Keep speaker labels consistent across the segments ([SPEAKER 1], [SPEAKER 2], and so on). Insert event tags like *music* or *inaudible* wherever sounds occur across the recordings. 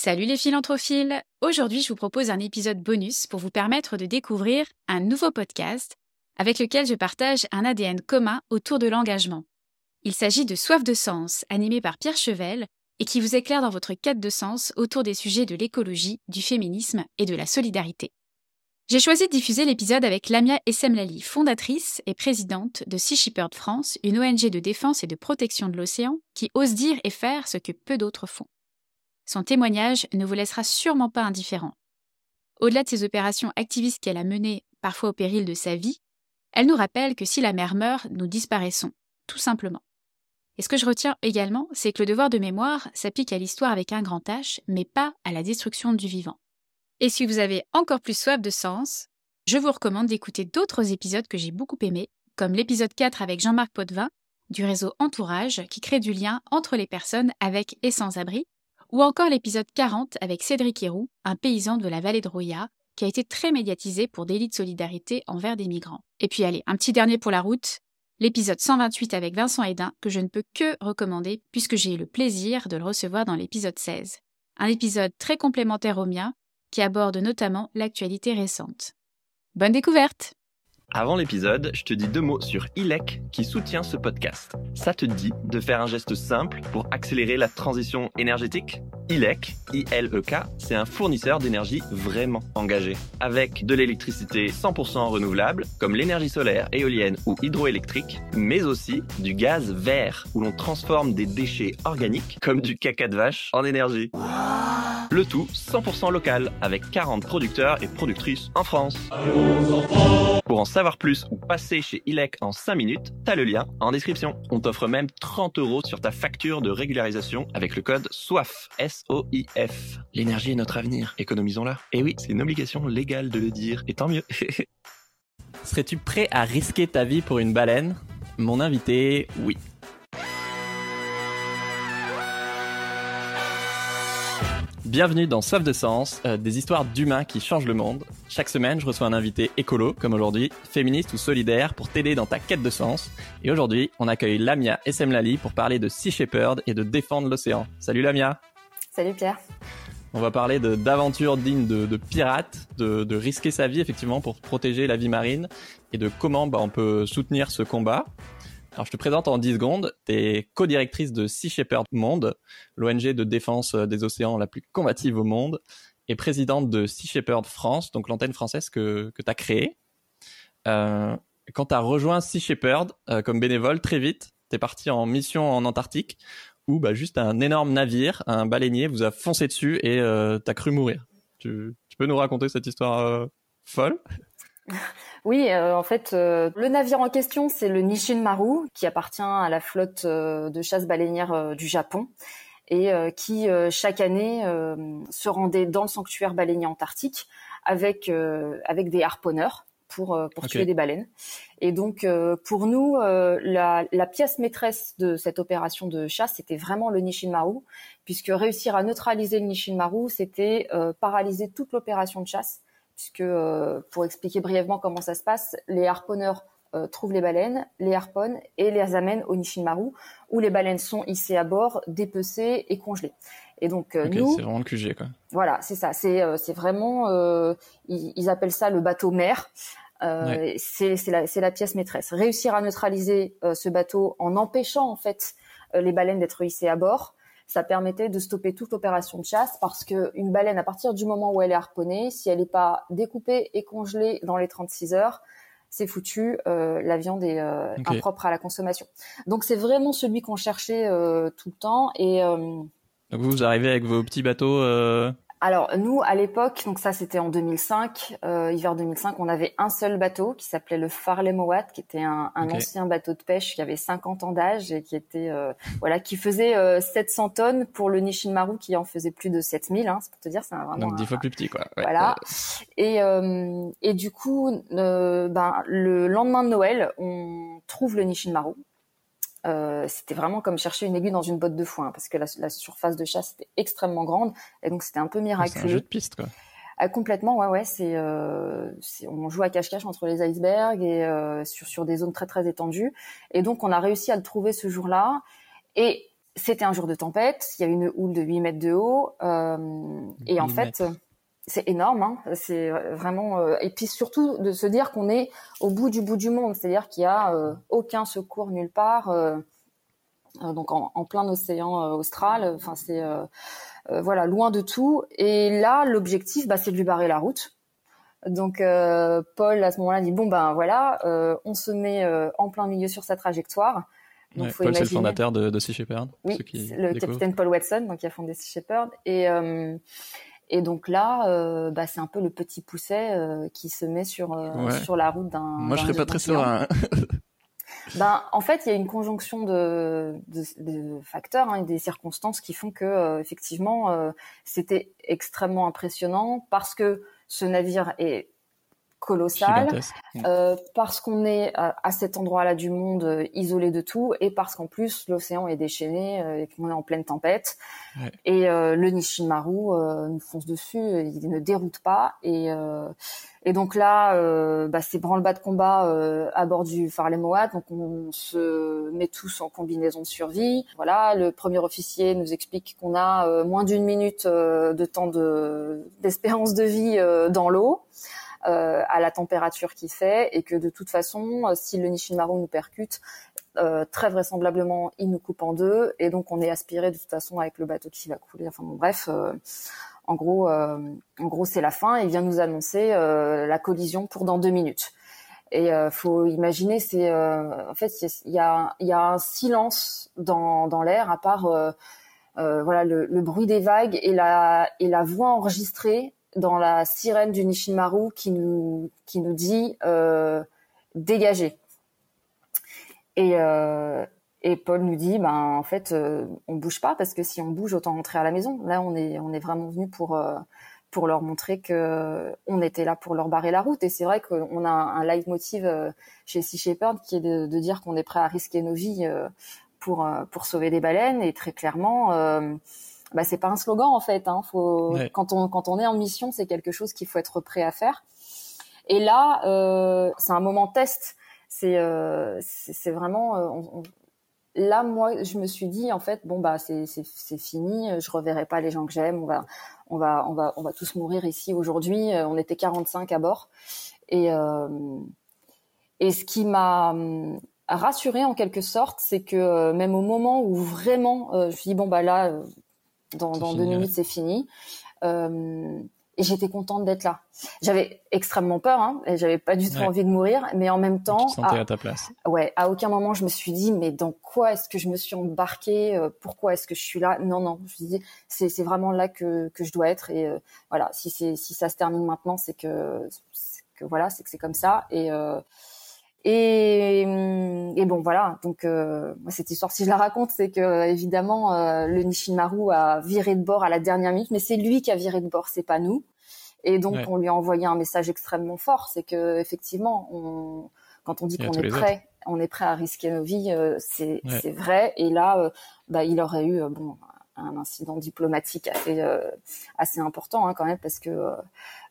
[SPEAKER 1] Salut les philantrophiles Aujourd'hui, je vous propose un épisode bonus pour vous permettre de découvrir un nouveau podcast avec lequel je partage un ADN commun autour de l'engagement. Il s'agit de Soif de sens, animé par Pierre Chevel, et qui vous éclaire dans votre quête de sens autour des sujets de l'écologie, du féminisme et de la solidarité. J'ai choisi de diffuser l'épisode avec Lamia Essemlali, fondatrice et présidente de Sea Shepherd France, une ONG de défense et de protection de l'océan qui ose dire et faire ce que peu d'autres font. Son témoignage ne vous laissera sûrement pas indifférent. Au-delà de ces opérations activistes qu'elle a menées, parfois au péril de sa vie, elle nous rappelle que si la mer meurt, nous disparaissons, tout simplement. Et ce que je retiens également, c'est que le devoir de mémoire s'applique à l'histoire avec un grand H, mais pas à la destruction du vivant. Et si vous avez encore plus soif de sens, je vous recommande d'écouter d'autres épisodes que j'ai beaucoup aimés, comme l'épisode 4 avec Jean-Marc Potvin, du réseau Entourage, qui crée du lien entre les personnes avec et sans abri, ou encore l'épisode 40 avec Cédric Héroux, un paysan de la vallée de Roya, qui a été très médiatisé pour délit de solidarité envers des migrants. Et puis allez, un petit dernier pour la route, l'épisode 128 avec Vincent Hédin, que je ne peux que recommander puisque j'ai eu le plaisir de le recevoir dans l'épisode 16. Un épisode très complémentaire au mien, qui aborde notamment l'actualité récente. Bonne découverte
[SPEAKER 2] avant l'épisode, je te dis deux mots sur ILEC qui soutient ce podcast. Ça te dit de faire un geste simple pour accélérer la transition énergétique? ILEC, I-L-E-K, c'est un fournisseur d'énergie vraiment engagé. Avec de l'électricité 100% renouvelable, comme l'énergie solaire, éolienne ou hydroélectrique, mais aussi du gaz vert, où l'on transforme des déchets organiques, comme du caca de vache, en énergie. Le tout 100% local, avec 40 producteurs et productrices en France. Pour en savoir plus ou passer chez ILEC en 5 minutes, t'as le lien en description. On t'offre même 30 euros sur ta facture de régularisation avec le code SOIF. S-O-I-F. L'énergie est notre avenir, économisons-la. Et oui, c'est une obligation légale de le dire, et tant mieux. *laughs*
[SPEAKER 3] Serais-tu prêt à risquer ta vie pour une baleine? Mon invité, oui. Bienvenue dans Soif de Sens, euh, des histoires d'humains qui changent le monde. Chaque semaine, je reçois un invité écolo, comme aujourd'hui, féministe ou solidaire, pour t'aider dans ta quête de sens. Et aujourd'hui, on accueille Lamia Essemlali pour parler de Sea Shepherd et de défendre l'océan. Salut Lamia
[SPEAKER 4] Salut Pierre
[SPEAKER 3] on va parler d'aventures dignes de, pirates, de, risquer sa vie effectivement pour protéger la vie marine et de comment bah, on peut soutenir ce combat. Alors, je te présente en 10 secondes. Tu es co-directrice de Sea Shepherd Monde, l'ONG de défense des océans la plus combative au monde, et présidente de Sea Shepherd France, donc l'antenne française que, que tu as créée. Euh, quand tu as rejoint Sea Shepherd euh, comme bénévole, très vite, tu es parti en mission en Antarctique, où bah, juste un énorme navire, un baleinier, vous a foncé dessus et euh, tu as cru mourir. Tu, tu, peux nous raconter cette histoire euh, folle?
[SPEAKER 4] Oui, euh, en fait, euh, le navire en question, c'est le Nishin Maru, qui appartient à la flotte euh, de chasse baleinière du Japon et qui chaque année se rendait dans le sanctuaire baleinier antarctique avec avec des harponneurs pour pour tuer des baleines. Et donc pour nous, la, la, pièce maîtresse de cette opération de chasse, c'était vraiment le Nishin Maru, puisque réussir à neutraliser le Nishin Maru, c'était paralyser toute l'opération de chasse puisque euh, pour expliquer brièvement comment ça se passe, les harponneurs euh, trouvent les baleines, les harponnent et les amènent au Nishinmaru, où les baleines sont hissées à bord, dépecées et congelées. Et donc euh, nous,
[SPEAKER 3] c'est vraiment le QG quoi.
[SPEAKER 4] Voilà, c'est ça. C'est c'est vraiment, ils, ils, appellent ça le bateau mère. C'est la, la pièce maîtresse. Réussir à neutraliser ce bateau en empêchant en fait les baleines d'être hissées à bord, ça permettait de stopper toute opération de chasse parce que une baleine, à partir du moment où elle est harponnée, si elle n'est pas découpée et congelée dans les 36 heures, c'est foutu, euh, la viande est euh, impropre à la consommation. Donc c'est vraiment celui qu'on cherchait euh, tout le temps. Et euh,
[SPEAKER 3] donc vous, vous arrivez avec vos petits bateaux
[SPEAKER 4] alors nous, à l'époque, donc ça c'était en 2005, euh, hiver 2005, on avait un seul bateau qui s'appelait le Farley Mowat, qui était un, un ancien bateau de pêche qui avait 50 ans d'âge et qui était euh, voilà, qui faisait 700 euh, tonnes pour le Nishin Maru qui en faisait plus de 7000. Hein, c'est pour te dire, c'est vraiment
[SPEAKER 3] donc dix fois plus petit quoi.
[SPEAKER 4] Ouais. Voilà. Et et du coup, ben le lendemain de Noël, on trouve le Nishin Maru euh, c'était vraiment comme chercher une aiguille dans une botte de foin parce que la, la surface de chasse était extrêmement grande et donc c'était un peu miraculeux. C'est un
[SPEAKER 3] jeu de piste quoi.
[SPEAKER 4] Ah, complètement, ouais, ouais. C'est, euh, on joue à cache-cache entre les icebergs et euh, sur sur des zones très très étendues. Et donc on a réussi à le trouver ce jour-là. Et c'était un jour de tempête. Il y a une houle de 8 mètres de haut. et en fait, c'est énorme. Hein. C'est vraiment. et puis surtout de se dire qu'on est au bout du bout du monde. C'est-à-dire qu'il y a aucun secours nulle part. donc en, en, plein océan austral. Enfin, c'est voilà loin de tout. Et là, l'objectif, bah, c'est de lui barrer la route. Donc euh, Paul à ce moment-là dit bon ben voilà, euh, on se met euh, en plein milieu sur sa trajectoire.
[SPEAKER 3] Donc, Paul c'est le fondateur de, de Sea Shepherd.
[SPEAKER 4] Oui, le capitaine Paul Watson, donc qui a fondé Sea Shepherd. Et et donc là, bah, c'est un peu le petit pousset qui se met sur sur la route d'un.
[SPEAKER 3] Moi, je serais pas très serein.
[SPEAKER 4] ben, en fait, il y a une conjonction de, de, de facteurs hein, et des circonstances qui font que effectivement, c'était extrêmement impressionnant parce que ce navire est colossal euh, parce qu'on est à, cet endroit-là du monde euh, isolé de tout et parce qu'en plus l'océan est déchaîné euh, et qu'on est en pleine tempête. Et le Nishimaru nous fonce dessus il ne déroute pas et et donc là bah, c'est branle-bas de combat à bord du Farley Moat donc on se met tous en combinaison de survie. Voilà le premier officier nous explique qu'on a moins d'une minute de temps de d'espérance de vie dans l'eau. euh, à la température qu'il fait et que de toute façon, euh, si le Nishimaru nous percute, euh, très vraisemblablement, il nous coupe en deux et donc on est aspiré de toute façon avec le bateau qui va couler. Enfin bon, bref, en gros, en gros, c'est la fin. Il vient nous annoncer la collision pour dans deux minutes. Et euh, faut imaginer, c'est en fait il y a, un silence dans, l'air à part voilà le, bruit des vagues et la voix enregistrée dans la sirène du Nishimaru qui nous qui nous dit euh, dégagez. Et euh, et Paul nous dit ben en fait euh, on bouge pas parce que si on bouge autant rentrer à la maison. Là on est on est vraiment venu pour euh, pour leur montrer que on était là pour leur barrer la route. Et c'est vrai qu'on a un, leitmotiv euh, chez Sea Shepherd qui est de, de dire qu'on est prêt à risquer nos vies pour pour sauver des baleines. Et très clairement, bah c'est pas un slogan en fait. Hein. Faut quand on quand on est en mission, c'est quelque chose qu'il faut être prêt à faire. Et là, euh, c'est un moment test. C'est euh, c'est vraiment euh, on, là moi je me suis dit en fait bon bah c'est c'est c'est fini. Je reverrai pas les gens que j'aime. On va on va on va on va tous mourir ici aujourd'hui. On était 45 à bord et euh, et ce qui m'a hum, rassuré en quelque sorte, c'est que même au moment où vraiment je me suis dit bon bah là dans, dans deux minutes, c'est fini. Euh, et j'étais contente d'être là. J'avais extrêmement peur, hein, et j'avais pas du tout envie de mourir, mais en même temps,
[SPEAKER 3] tu à, à, ta place.
[SPEAKER 4] Ouais, à aucun moment je me suis dit, mais dans quoi est-ce que je me suis embarquée euh, Pourquoi est-ce que je suis là? Non, non. Je me dis, c'est c'est vraiment là que que je dois être, et euh, voilà. Si c'est si ça se termine maintenant, c'est que que voilà, c'est que c'est comme ça, et euh, et, et, bon voilà, donc euh, cette histoire, si je la raconte, c'est que évidemment euh, le Nishimaru a viré de bord à la dernière minute, mais c'est lui qui a viré de bord, c'est pas nous. Et donc on lui a envoyé un message extrêmement fort, c'est que effectivement, on, quand on dit qu'on est prêt, on est prêt à risquer nos vies, euh, c'est c'est vrai. Et là, euh, bah, il aurait eu bon un incident diplomatique assez assez important hein, quand même parce que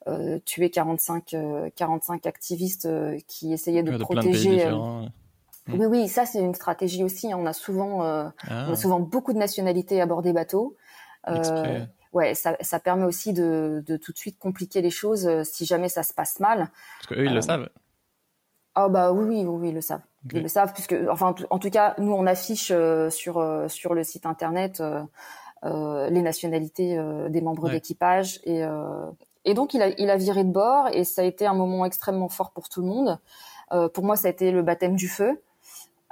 [SPEAKER 4] euh, tuer 45 45 euh, activistes euh, qui essayaient de, protéger. Oui, oui, ça c'est une stratégie aussi. On a souvent, ah. on a souvent beaucoup de nationalités à bord des bateaux. ouais, ça, ça, permet aussi de, de, tout de suite compliquer les choses si jamais ça se passe mal.
[SPEAKER 3] Parce qu'eux, ils le savent.
[SPEAKER 4] Ah bah oui, oui, oui, ils le savent. Ils le savent puisque, enfin, en tout cas, nous on affiche sur sur le site internet les nationalités des membres d'équipage et et donc il a, viré de bord et ça a été un moment extrêmement fort pour tout le monde. Euh, pour moi, ça a été le baptême du feu.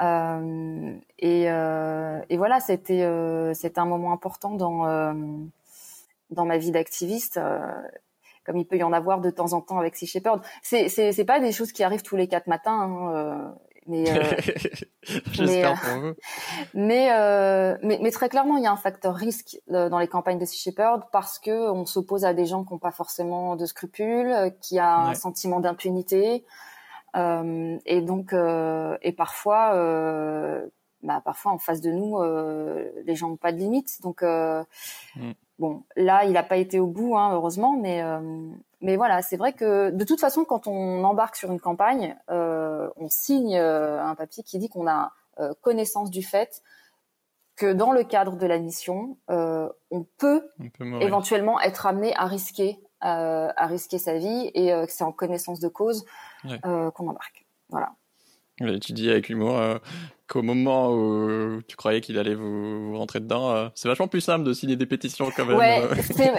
[SPEAKER 4] Euh, et, euh, et, voilà, c'était un moment important dans dans ma vie d'activiste, comme il peut y en avoir de temps en temps avec Sea Shepherd. C'est pas des choses qui arrivent tous les quatre matins. Hein, mais, euh, *laughs*
[SPEAKER 3] J'espère pour vous.
[SPEAKER 4] Mais, euh, mais, mais, très clairement, il y a un facteur risque euh, dans les campagnes de Sea Shepherd parce que on s'oppose à des gens qui n'ont pas forcément de scrupules, qui a un sentiment d'impunité. Euh, et donc, euh, et parfois, euh, bah, parfois en face de nous, les gens n'ont pas de limites. Donc, mm. bon, là, il n'a pas été au bout, hein, heureusement, mais mais voilà, c'est vrai que de toute façon, quand on embarque sur une campagne, euh, on signe euh, un papier qui dit qu'on a euh, connaissance du fait que dans le cadre de la mission, on peut, éventuellement être amené à risquer, à risquer sa vie et que c'est en connaissance de cause qu'on embarque. Voilà.
[SPEAKER 3] Tu dis avec humour qu'au moment où tu croyais qu'il allait vous rentrer dedans, c'est vachement plus simple de signer des pétitions quand même.
[SPEAKER 4] Ouais,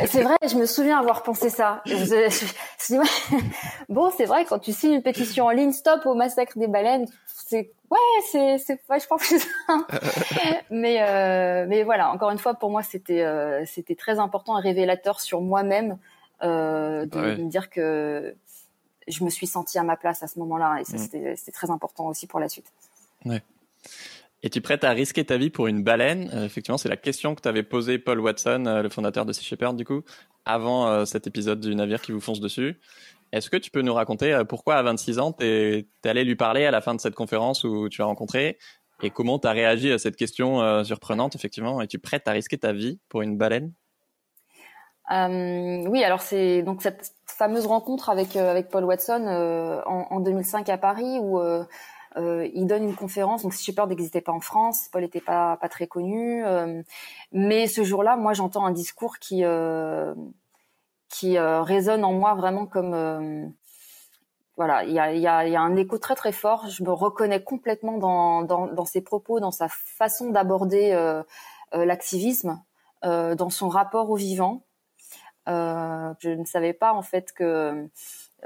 [SPEAKER 4] c'est vrai, je me souviens avoir pensé ça. *laughs* bon, c'est vrai, quand tu signes une pétition en ligne, stop au massacre des baleines, c'est ouais, c'est c'est vachement plus *laughs* mais euh, mais voilà, encore une fois, pour moi, c'était euh, c'était très important et révélateur sur moi-même euh, de, me dire que je me suis sentie à ma place à ce moment-là et ça mm. c'était très important aussi pour la suite.
[SPEAKER 3] Ouais. Es-tu prête à risquer ta vie pour une baleine? Euh, Effectivement, c'est la question que t'avais posée Paul Watson, euh, le fondateur de Sea Shepherd, du coup, avant euh, cet épisode du navire qui vous fonce dessus. Est-ce que tu peux nous raconter pourquoi à 26 ans, tu es, allé lui parler à la fin de cette conférence où tu as rencontré et comment tu as réagi à cette question surprenante, effectivement? Es-tu prête à risquer ta vie pour une baleine?
[SPEAKER 4] Euh, Oui, alors c'est donc cette fameuse rencontre avec, avec Paul Watson en, 2005 à Paris où il donne une conférence. Donc, peur n'existait pas en France, Paul n'était pas, pas très connu. mais ce jour-là, moi, j'entends un discours qui qui euh, résonne en moi vraiment comme euh, voilà, il y a, y, a, y a, un écho très très fort. Je me reconnais complètement dans, dans, dans ses propos, dans sa façon d'aborder euh, l'activisme, dans son rapport au vivant. Je ne savais pas en fait que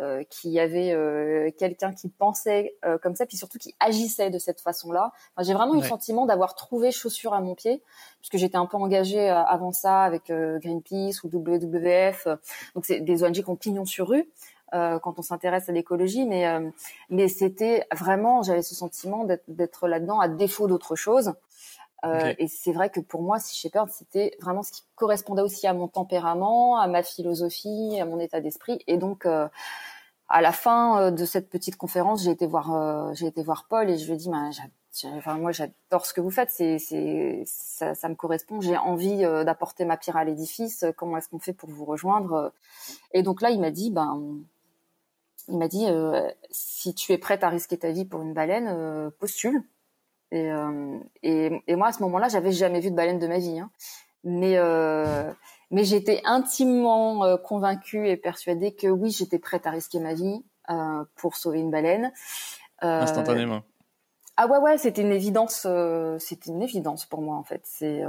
[SPEAKER 4] euh, qu'il y avait euh, quelqu'un qui pensait euh, comme ça, puis surtout qui agissait de cette façon-là. Enfin, j'ai vraiment eu le sentiment d'avoir trouvé chaussure à mon pied, puisque j'étais un peu engagée avant ça avec Greenpeace ou WWF. donc c'est des ONG qui ont pignon sur rue. quand on s'intéresse à l'écologie, mais mais c'était vraiment, j'avais ce sentiment d'être là-dedans à défaut d'autre chose. Euh, Et c'est vrai que pour moi, Sea Shepherd, c'était vraiment ce qui correspondait aussi à mon tempérament, à ma philosophie, à mon état d'esprit. Et donc, euh, à la fin euh, de cette petite conférence, j'ai été voir, j'ai été voir Paul et je lui ai dit, bah, enfin, moi, j'adore ce que vous faites. C'est, c'est, ça, ça, me correspond. J'ai envie d'apporter ma pierre à l'édifice. Comment est-ce qu'on fait pour vous rejoindre Et donc là, il m'a dit, ben, il m'a dit, si tu es prête à risquer ta vie pour une baleine, postule. Et, euh, et, et, moi, à ce moment-là, j'avais jamais vu de baleine de ma vie. Hein. Mais, euh, mais j'étais intimement euh, convaincue et persuadée que oui, j'étais prête à risquer ma vie euh, pour sauver une baleine.
[SPEAKER 3] Instantanément.
[SPEAKER 4] Ah ouais, ouais, c'était une évidence. Euh, c'était une évidence pour moi, en fait. C'est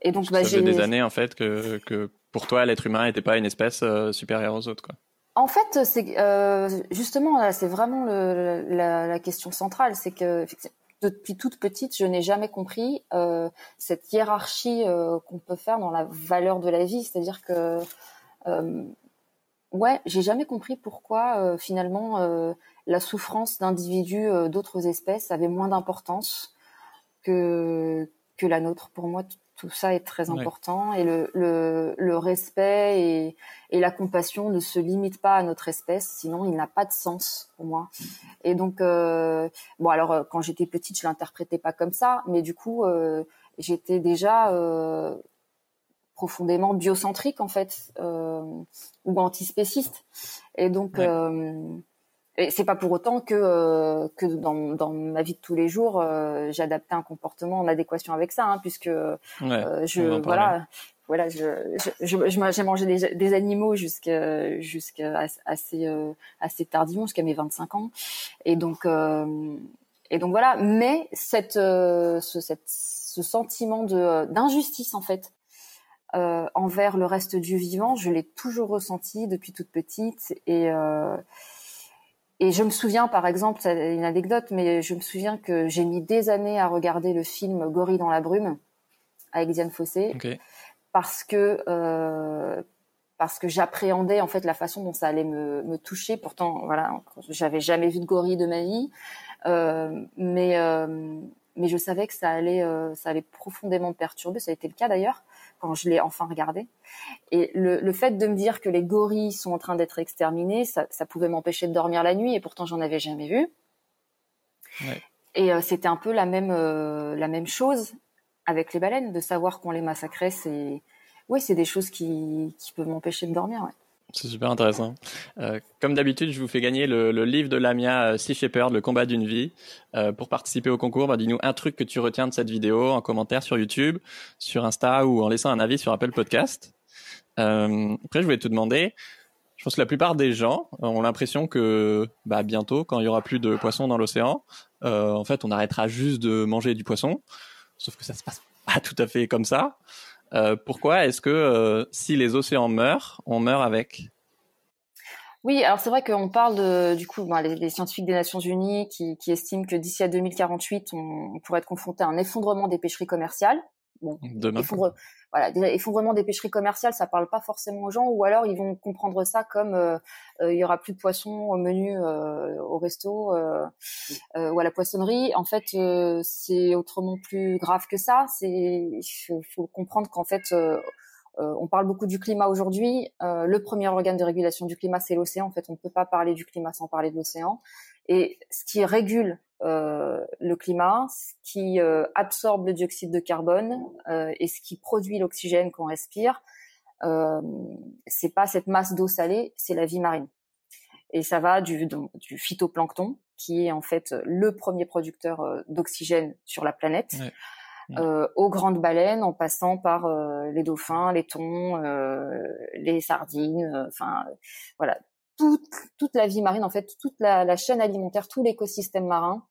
[SPEAKER 3] et donc bah, j'ai des années en fait que, que pour toi, l'être humain n'était pas une espèce supérieure aux autres, quoi.
[SPEAKER 4] En fait, c'est euh, justement c'est vraiment le, la, la, question centrale, c'est que depuis toute petite, je n'ai jamais compris euh, cette hiérarchie euh, qu'on peut faire dans la valeur de la vie. C'est-à-dire que, euh, ouais, j'ai jamais compris pourquoi finalement la souffrance d'individus d'autres espèces avait moins d'importance que que la nôtre. Pour moi, tout ça est très important et le, le, le respect et, et, la compassion ne se limitent pas à notre espèce, sinon il n'a pas de sens pour moi. Et donc, euh, bon alors euh, quand j'étais petite, je l'interprétais pas comme ça, mais du coup, euh, j'étais déjà euh, profondément biocentrique en fait euh, ou antispéciste. Et donc, et c'est pas pour autant que euh, que dans, dans ma vie de tous les jours, euh, j'adaptais un comportement en adéquation avec ça, hein, puisque euh, je voilà voilà je je, j'ai mangé des, des animaux jusqu'à jusqu'à assez assez tardivement jusqu'à mes 25 ans. Et donc et donc voilà. Mais cette ce cette, ce sentiment de d'injustice en fait envers le reste du vivant je l'ai toujours ressenti depuis toute petite. Et et je me souviens, par exemple, c'est une anecdote, mais je me souviens que j'ai mis des années à regarder le film Gorille dans la brume avec Diane Fossé, parce que euh, parce que j'appréhendais en fait la façon dont ça allait me, me toucher. Pourtant, voilà, j'avais jamais vu de gorille de ma vie, euh, mais euh, mais je savais que ça allait euh, ça allait profondément me perturber. Ça a été le cas d'ailleurs quand je l'ai enfin regardé. Et le, le, fait de me dire que les gorilles sont en train d'être exterminés, ça, ça pouvait m'empêcher de dormir la nuit, et pourtant j'en avais jamais vu. Ouais. Et euh, c'était un peu la même euh, la même chose avec les baleines, de savoir qu'on les massacrait, c'est oui, c'est des choses qui, qui peuvent m'empêcher de dormir. Ouais.
[SPEAKER 3] C'est super intéressant. Euh, comme d'habitude, je vous fais gagner le, le livre de Lamia Sea Shepherd, Le combat d'une vie. Euh, pour participer au concours, bah, dis-nous un truc que tu retiens de cette vidéo en commentaire sur YouTube, sur Insta ou en laissant un avis sur Apple Podcast. Euh, après, je voulais te demander, je pense que la plupart des gens ont l'impression que bah, bientôt, quand il y aura plus de poissons dans l'océan, euh, en fait, on arrêtera juste de manger du poisson. Sauf que ça se passe pas tout à fait comme ça. Euh, pourquoi est-ce que euh, si les océans meurent, on meurt avec?
[SPEAKER 4] Oui, alors c'est vrai qu'on parle de, du coup, ben, les, scientifiques des Nations Unies qui, qui estiment que d'ici à 2048, on, on, pourrait être confronté à un effondrement des pêcheries commerciales.
[SPEAKER 3] Bon, Demain,
[SPEAKER 4] voilà, déjà, effondrement des pêcheries commerciales, ça parle pas forcément aux gens, ou alors ils vont comprendre ça comme euh, euh il y aura plus de poissons au menu euh, au resto euh, ou à la poissonnerie. En fait, c'est autrement plus grave que ça. C'est il faut, comprendre qu'en fait on parle beaucoup du climat aujourd'hui. le premier organe de régulation du climat, c'est l'océan. En fait, on ne peut pas parler du climat sans parler de l'océan. Et ce qui régule euh, le climat, ce qui euh, absorbe le dioxyde de carbone euh, et ce qui produit l'oxygène qu'on respire, euh, c'est pas cette masse d'eau salée, c'est la vie marine. Et ça va du, du phytoplancton, qui est en fait le premier producteur euh, d'oxygène sur la planète, Euh, aux grandes baleines, en passant par les dauphins, les thons, les sardines, enfin voilà, toute, toute la vie marine, en fait, toute la, la chaîne alimentaire, tout l'écosystème marin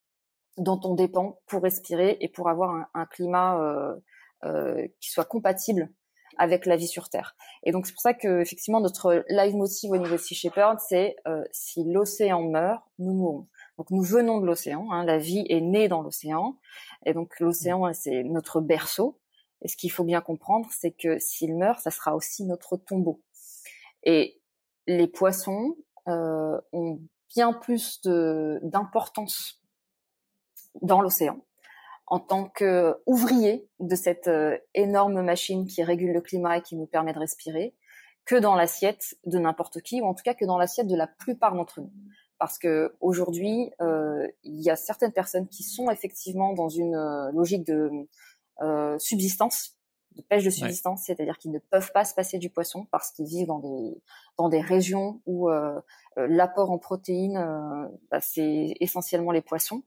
[SPEAKER 4] dont on dépend pour respirer et pour avoir un, un climat euh, euh, qui soit compatible avec la vie sur Terre. Et donc c'est pour ça que effectivement notre live motive au niveau de Sea Shepherd, c'est euh, si l'océan meurt, nous mourrons. Donc nous venons de l'océan, hein, la vie est née dans l'océan, et donc l'océan c'est notre berceau. Et ce qu'il faut bien comprendre, c'est que s'il meurt, ça sera aussi notre tombeau. Et les poissons euh, ont bien plus d'importance dans l'océan en tant qu'ouvrier de cette euh, énorme machine qui régule le climat et qui nous permet de respirer, que dans l'assiette de n'importe qui, ou en tout cas que dans l'assiette de la plupart d'entre nous. Parce que aujourd'hui, euh, il y a certaines personnes qui sont effectivement dans une logique de subsistance de pêche de subsistance, c'est-à-dire qu'ils ne peuvent pas se passer du poisson parce qu'ils vivent dans des dans des régions où euh, euh l'apport en protéines euh, bah, c'est essentiellement les poissons.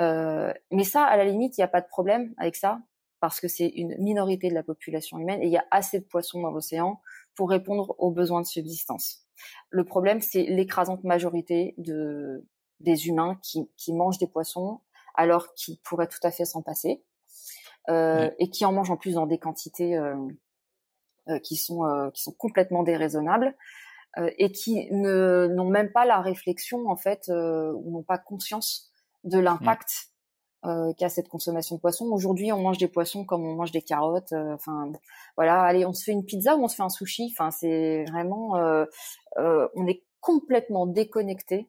[SPEAKER 4] Euh, mais ça, à la limite, il n'y a pas de problème avec ça parce que c'est une minorité de la population humaine et il y a assez de poissons dans l'océan pour répondre aux besoins de subsistance. Le problème, c'est l'écrasante majorité de des humains qui, qui mangent des poissons alors qu'ils pourraient tout à fait s'en passer euh, et qui en mangent en plus dans des quantités euh, euh, qui sont qui sont complètement déraisonnables et qui ne n'ont même pas la réflexion en fait ou n'ont pas conscience de l'impact euh, qu'a cette consommation de poissons. Aujourd'hui, on mange des poissons comme on mange des carottes. Enfin, voilà. Allez, on se fait une pizza ou on se fait un sushi. Enfin, c'est vraiment, euh, euh, on est complètement déconnecté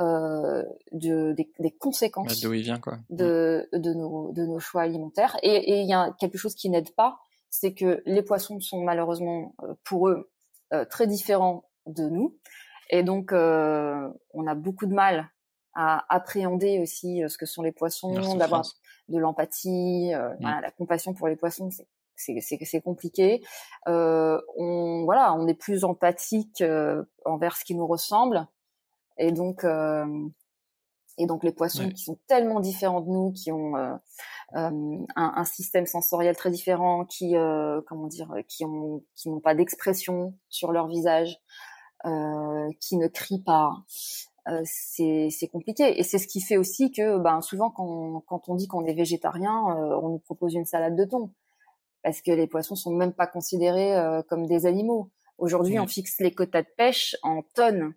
[SPEAKER 4] euh, de, des, des conséquences
[SPEAKER 3] d'où il vient, quoi.
[SPEAKER 4] De, de, nos, de nos choix alimentaires. Et il y a quelque chose qui n'aide pas, c'est que les poissons sont malheureusement euh, pour eux euh, très différents de nous. Et donc, euh, on a beaucoup de mal à appréhender aussi ce que sont les poissons, d'avoir de l'empathie, mmh. voilà, la compassion pour les poissons, c'est c'est compliqué. Euh, on voilà, on est plus empathique euh, envers ce qui nous ressemble, et donc, euh, et donc les poissons qui sont tellement différents de nous, qui ont euh, euh, un, un, système sensoriel très différent, qui, comment dire, qui ont, qui n'ont pas d'expression sur leur visage, qui ne crient pas. Euh, c'est compliqué. Et c'est ce qui fait aussi que ben souvent quand, quand on dit qu'on est végétarien euh, on nous propose une salade de thon. Parce que les poissons sont même pas considérés euh, comme des animaux. Aujourd'hui on fixe les quotas de pêche en tonnes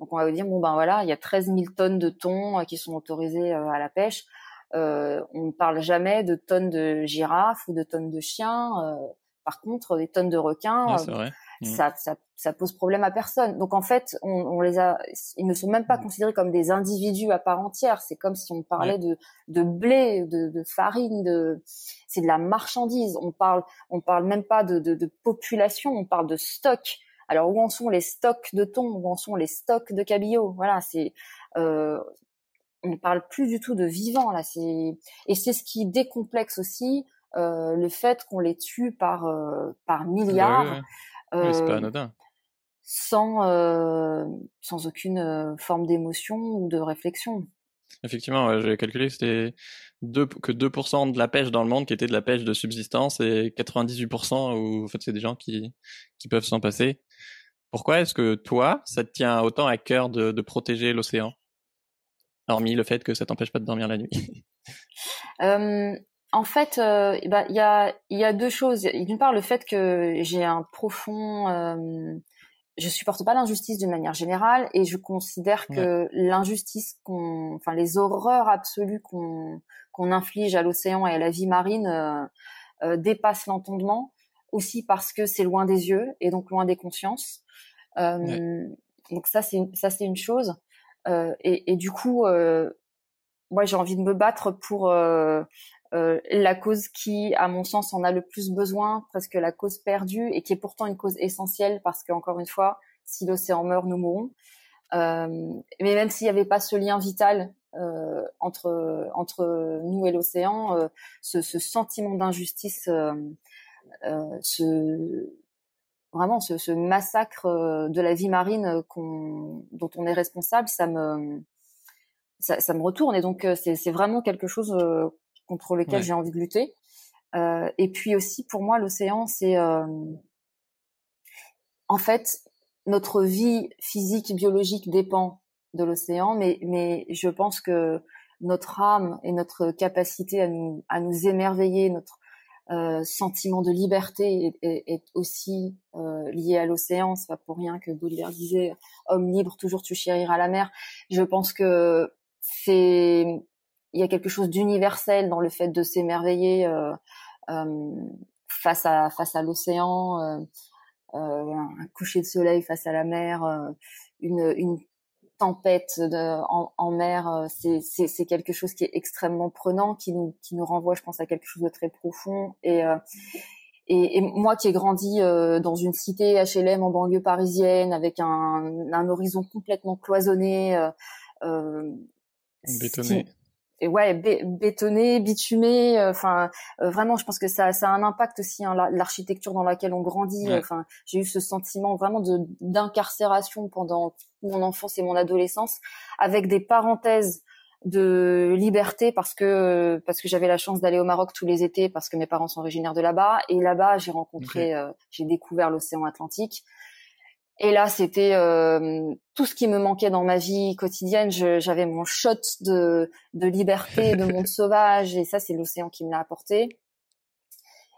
[SPEAKER 4] donc on va vous dire bon ben voilà, il y a 13 000 tonnes de thon euh, qui sont autorisées euh, à la pêche. Euh, on ne parle jamais de tonnes de girafes ou de tonnes de chiens. Euh, par contre, des tonnes de requins, mmh. ça, ça, ça, pose problème à personne. Donc en fait, on, on, les a, ils ne sont même pas mmh. considérés comme des individus à part entière. C'est comme si on parlait de, de blé, de, de farine, de, c'est de la marchandise. On parle, on parle même pas de, de, de population, on parle de stock. Alors où en sont les stocks de thon, où en sont les stocks de cabillaud? Voilà, c'est euh, on ne parle plus du tout de vivants là. C'est et c'est ce qui décomplexe aussi euh, le fait qu'on les tue par euh, par milliards.
[SPEAKER 3] Bah oui, c'est pas anodin.
[SPEAKER 4] sans sans aucune forme d'émotion ou de réflexion.
[SPEAKER 3] Effectivement, j'ai calculé que c'était que 2% de la pêche dans le monde qui était de la pêche de subsistance et 98% où en fait c'est des gens qui qui peuvent s'en passer. Pourquoi est-ce que toi, ça te tient autant à cœur de, de protéger l'océan, hormis le fait que ça t'empêche pas de dormir la nuit *laughs*
[SPEAKER 4] euh, En fait, euh, bah, il y, a, y a deux choses. D'une part, le fait que j'ai un profond euh, je supporte pas l'injustice d'une manière générale et je considère que l'injustice qu'on, enfin les horreurs absolues qu'on qu'on inflige à l'océan et à la vie marine euh, euh, dépassent l'entendement aussi parce que c'est loin des yeux et donc loin des consciences. Euh, Donc ça c'est une chose euh, et, du coup euh, moi j'ai envie de me battre pour la cause qui, à mon sens, en a le plus besoin, presque la cause perdue, et qui est pourtant une cause essentielle parce qu'encore une fois, si l'océan meurt, nous mourrons. Mais même s'il n'y avait pas ce lien vital entre entre nous et l'océan, ce, ce, sentiment d'injustice, ce vraiment ce, ce, massacre de la vie marine qu'on dont on est responsable, ça me ça, ça me retourne et donc c'est vraiment quelque chose contre lequel j'ai envie de lutter. Euh, et puis aussi, pour moi, l'océan, c'est euh, en fait notre vie physique, biologique dépend de l'océan, mais mais je pense que notre âme et notre capacité à nous à nous émerveiller, notre euh, sentiment de liberté est, est, aussi euh, lié à l'océan. C'est pas pour rien que Baudelaire disait "Homme libre, toujours tu chériras la mer". Je pense que c'est il y a quelque chose d'universel dans le fait de s'émerveiller euh, euh, face à face à l'océan, euh, euh un coucher de soleil face à la mer, une, une tempête de, en, en, mer, c'est, c'est, quelque chose qui est extrêmement prenant, qui nous qui nous renvoie, je pense, à quelque chose de très profond. Et et, et, moi qui ai grandi euh, dans une cité HLM en banlieue parisienne avec un, un horizon complètement cloisonné, euh, euh,
[SPEAKER 3] bétonné,
[SPEAKER 4] et ouais bétonné bitumé euh, enfin euh, vraiment je pense que ça, ça a un impact aussi hein, l'architecture dans laquelle on grandit. Enfin j'ai eu ce sentiment vraiment de d'incarcération pendant mon enfance et mon adolescence avec des parenthèses de liberté parce que parce que j'avais la chance d'aller au Maroc tous les étés parce que mes parents sont originaires de là-bas. Et là-bas j'ai rencontré euh, j'ai découvert l'océan Atlantique et là, c'était euh, tout ce qui me manquait dans ma vie quotidienne. J'avais mon shot de, de liberté, de *laughs* monde sauvage, et ça, c'est l'océan qui me l'a apporté.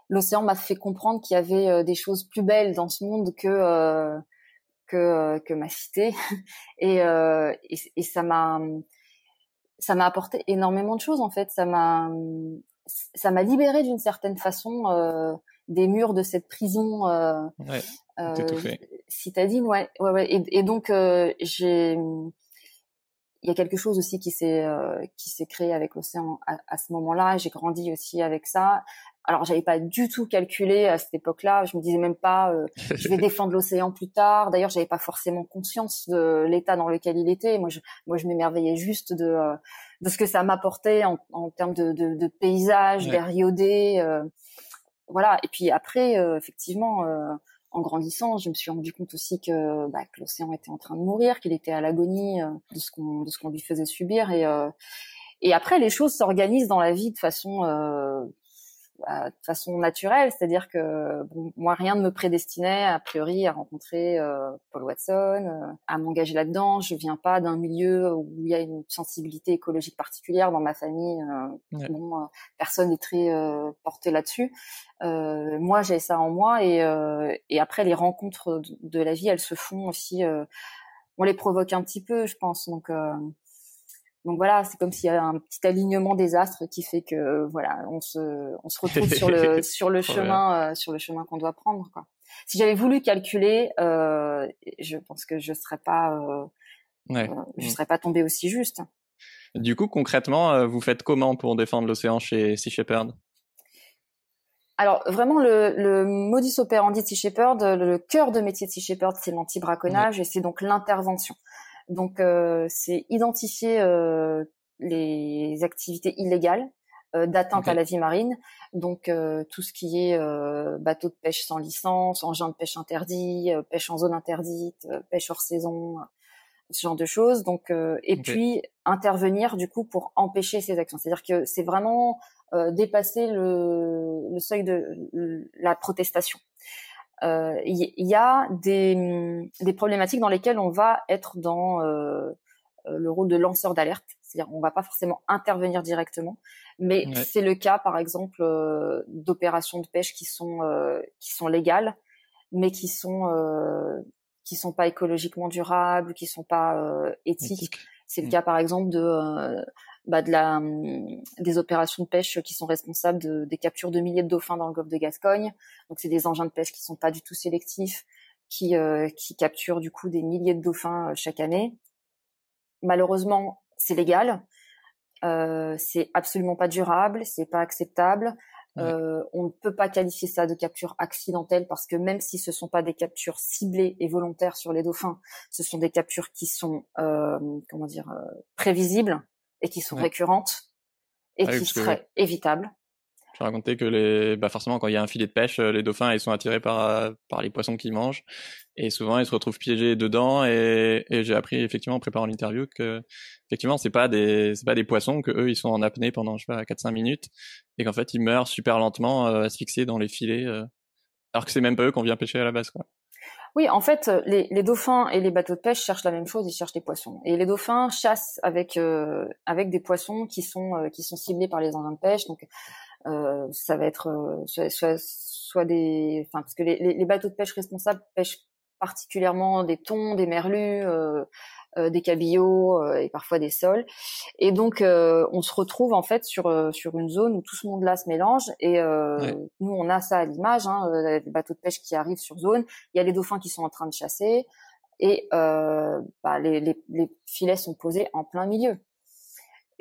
[SPEAKER 4] L'océan m'a fait comprendre qu'il y avait euh, des choses plus belles dans ce monde que euh, que, que ma cité, *laughs* et, et, et ça m'a ça m'a apporté énormément de choses en fait. Ça m'a ça m'a libéré d'une certaine façon des murs de cette prison. Euh,
[SPEAKER 3] ouais, euh,
[SPEAKER 4] citadine, ouais, ouais, ouais. Et, et donc euh, j'ai, il y a quelque chose aussi qui s'est euh, qui s'est créé avec l'océan à, à, ce moment-là. J'ai grandi aussi avec ça. Alors j'avais pas du tout calculé à cette époque-là. Je me disais même pas, euh, je vais *laughs* défendre l'océan plus tard. D'ailleurs, j'avais pas forcément conscience de l'état dans lequel il était. Moi, je, moi, je m'émerveillais juste de de ce que ça m'apportait en, en termes de, de, de paysage, ouais. d'air iodé voilà. Et puis après, euh, effectivement, euh, en grandissant, je me suis rendu compte aussi que, bah, l'océan était en train de mourir, qu'il était à l'agonie euh, de ce qu'on lui faisait subir. Et après, les choses s'organisent dans la vie de façon bah, de façon naturelle, c'est-à-dire que bon, moi rien ne me prédestinait a priori à rencontrer euh, Paul Watson, euh, à m'engager là-dedans. Je viens pas d'un milieu où il y a une sensibilité écologique particulière dans ma famille. Euh, ouais. Bon, euh, personne n'est très euh, porté là-dessus. moi, j'ai ça en moi et, et après les rencontres de, de, la vie, elles se font aussi. on les provoque un petit peu, je pense. Donc donc voilà, c'est comme s'il y avait un petit alignement des astres qui fait que voilà, on se on se retrouve sur le *laughs* sur le chemin euh, sur le chemin qu'on doit prendre quoi. Si j'avais voulu calculer, euh, je pense que je serais pas euh, ouais. Euh, je serais pas tombé aussi juste.
[SPEAKER 3] Du coup, concrètement, euh, vous faites comment pour défendre l'océan chez Sea Shepherd?
[SPEAKER 4] Alors vraiment le, le modus operandi de Sea Shepherd, le cœur de métier de Sea Shepherd, c'est l'anti-braconnage ouais. et c'est donc l'intervention. Donc, euh, c'est identifier euh, les activités illégales d'atteinte à la vie marine. Donc tout ce qui est bateau de pêche sans licence, engin de pêche interdit, pêche en zone interdite, pêche hors saison, ce genre de choses. Donc et puis intervenir du coup pour empêcher ces actions. C'est-à-dire que c'est vraiment dépasser le, le, seuil de la protestation. Il y, a des, des, problématiques dans lesquelles on va être dans le rôle de lanceur d'alerte c'est-à-dire on va pas forcément intervenir directement, mais c'est le cas par exemple euh, d'opérations de pêche qui sont euh, qui sont légales, mais qui sont euh, qui sont pas écologiquement durables, qui sont pas éthiques. C'est le mm. cas par exemple de bah, de la des opérations de pêche qui sont responsables de, des captures de milliers de dauphins dans le golfe de Gascogne. Donc c'est des engins de pêche qui sont pas du tout sélectifs, qui qui capturent du coup des milliers de dauphins chaque année. Malheureusement, c'est légal, euh, c'est absolument pas durable, c'est pas acceptable. Euh, on ne peut pas qualifier ça de capture accidentelle parce que même si ce sont pas des captures ciblées et volontaires sur les dauphins, ce sont des captures qui sont euh, comment dire euh, prévisibles et qui sont récurrentes et ah qui seraient évitables.
[SPEAKER 3] Je racontais que les, bah forcément, quand il y a un filet de pêche, euh, les dauphins, ils sont attirés par, euh, par les poissons qu'ils mangent. Et souvent, ils se retrouvent piégés dedans. Et, et j'ai appris, effectivement, en préparant l'interview, que, effectivement, c'est pas des, c'est pas des poissons que eux, ils sont en apnée pendant, je sais pas, 4-5 minutes. Et qu'en fait, ils meurent super lentement, euh, asphyxiés dans les filets. Euh, alors que c'est même pas eux qu'on vient pêcher à la base, quoi.
[SPEAKER 4] Oui, en fait, les, les, dauphins et les bateaux de pêche cherchent la même chose, ils cherchent des poissons. Et les dauphins chassent avec euh, avec des poissons qui sont qui sont ciblés par les engins de pêche. Donc euh, ça va être euh, soit, soit, soit, des, enfin parce que les, les, bateaux de pêche responsables pêchent particulièrement des thons, des merlus, euh, euh des cabillots et parfois des sols. Et donc on se retrouve en fait sur sur une zone où tout ce monde-là se mélange. Et nous on a ça à l'image, hein, les bateaux de pêche qui arrivent sur zone. Il y a les dauphins qui sont en train de chasser et bah, les, les, les filets sont posés en plein milieu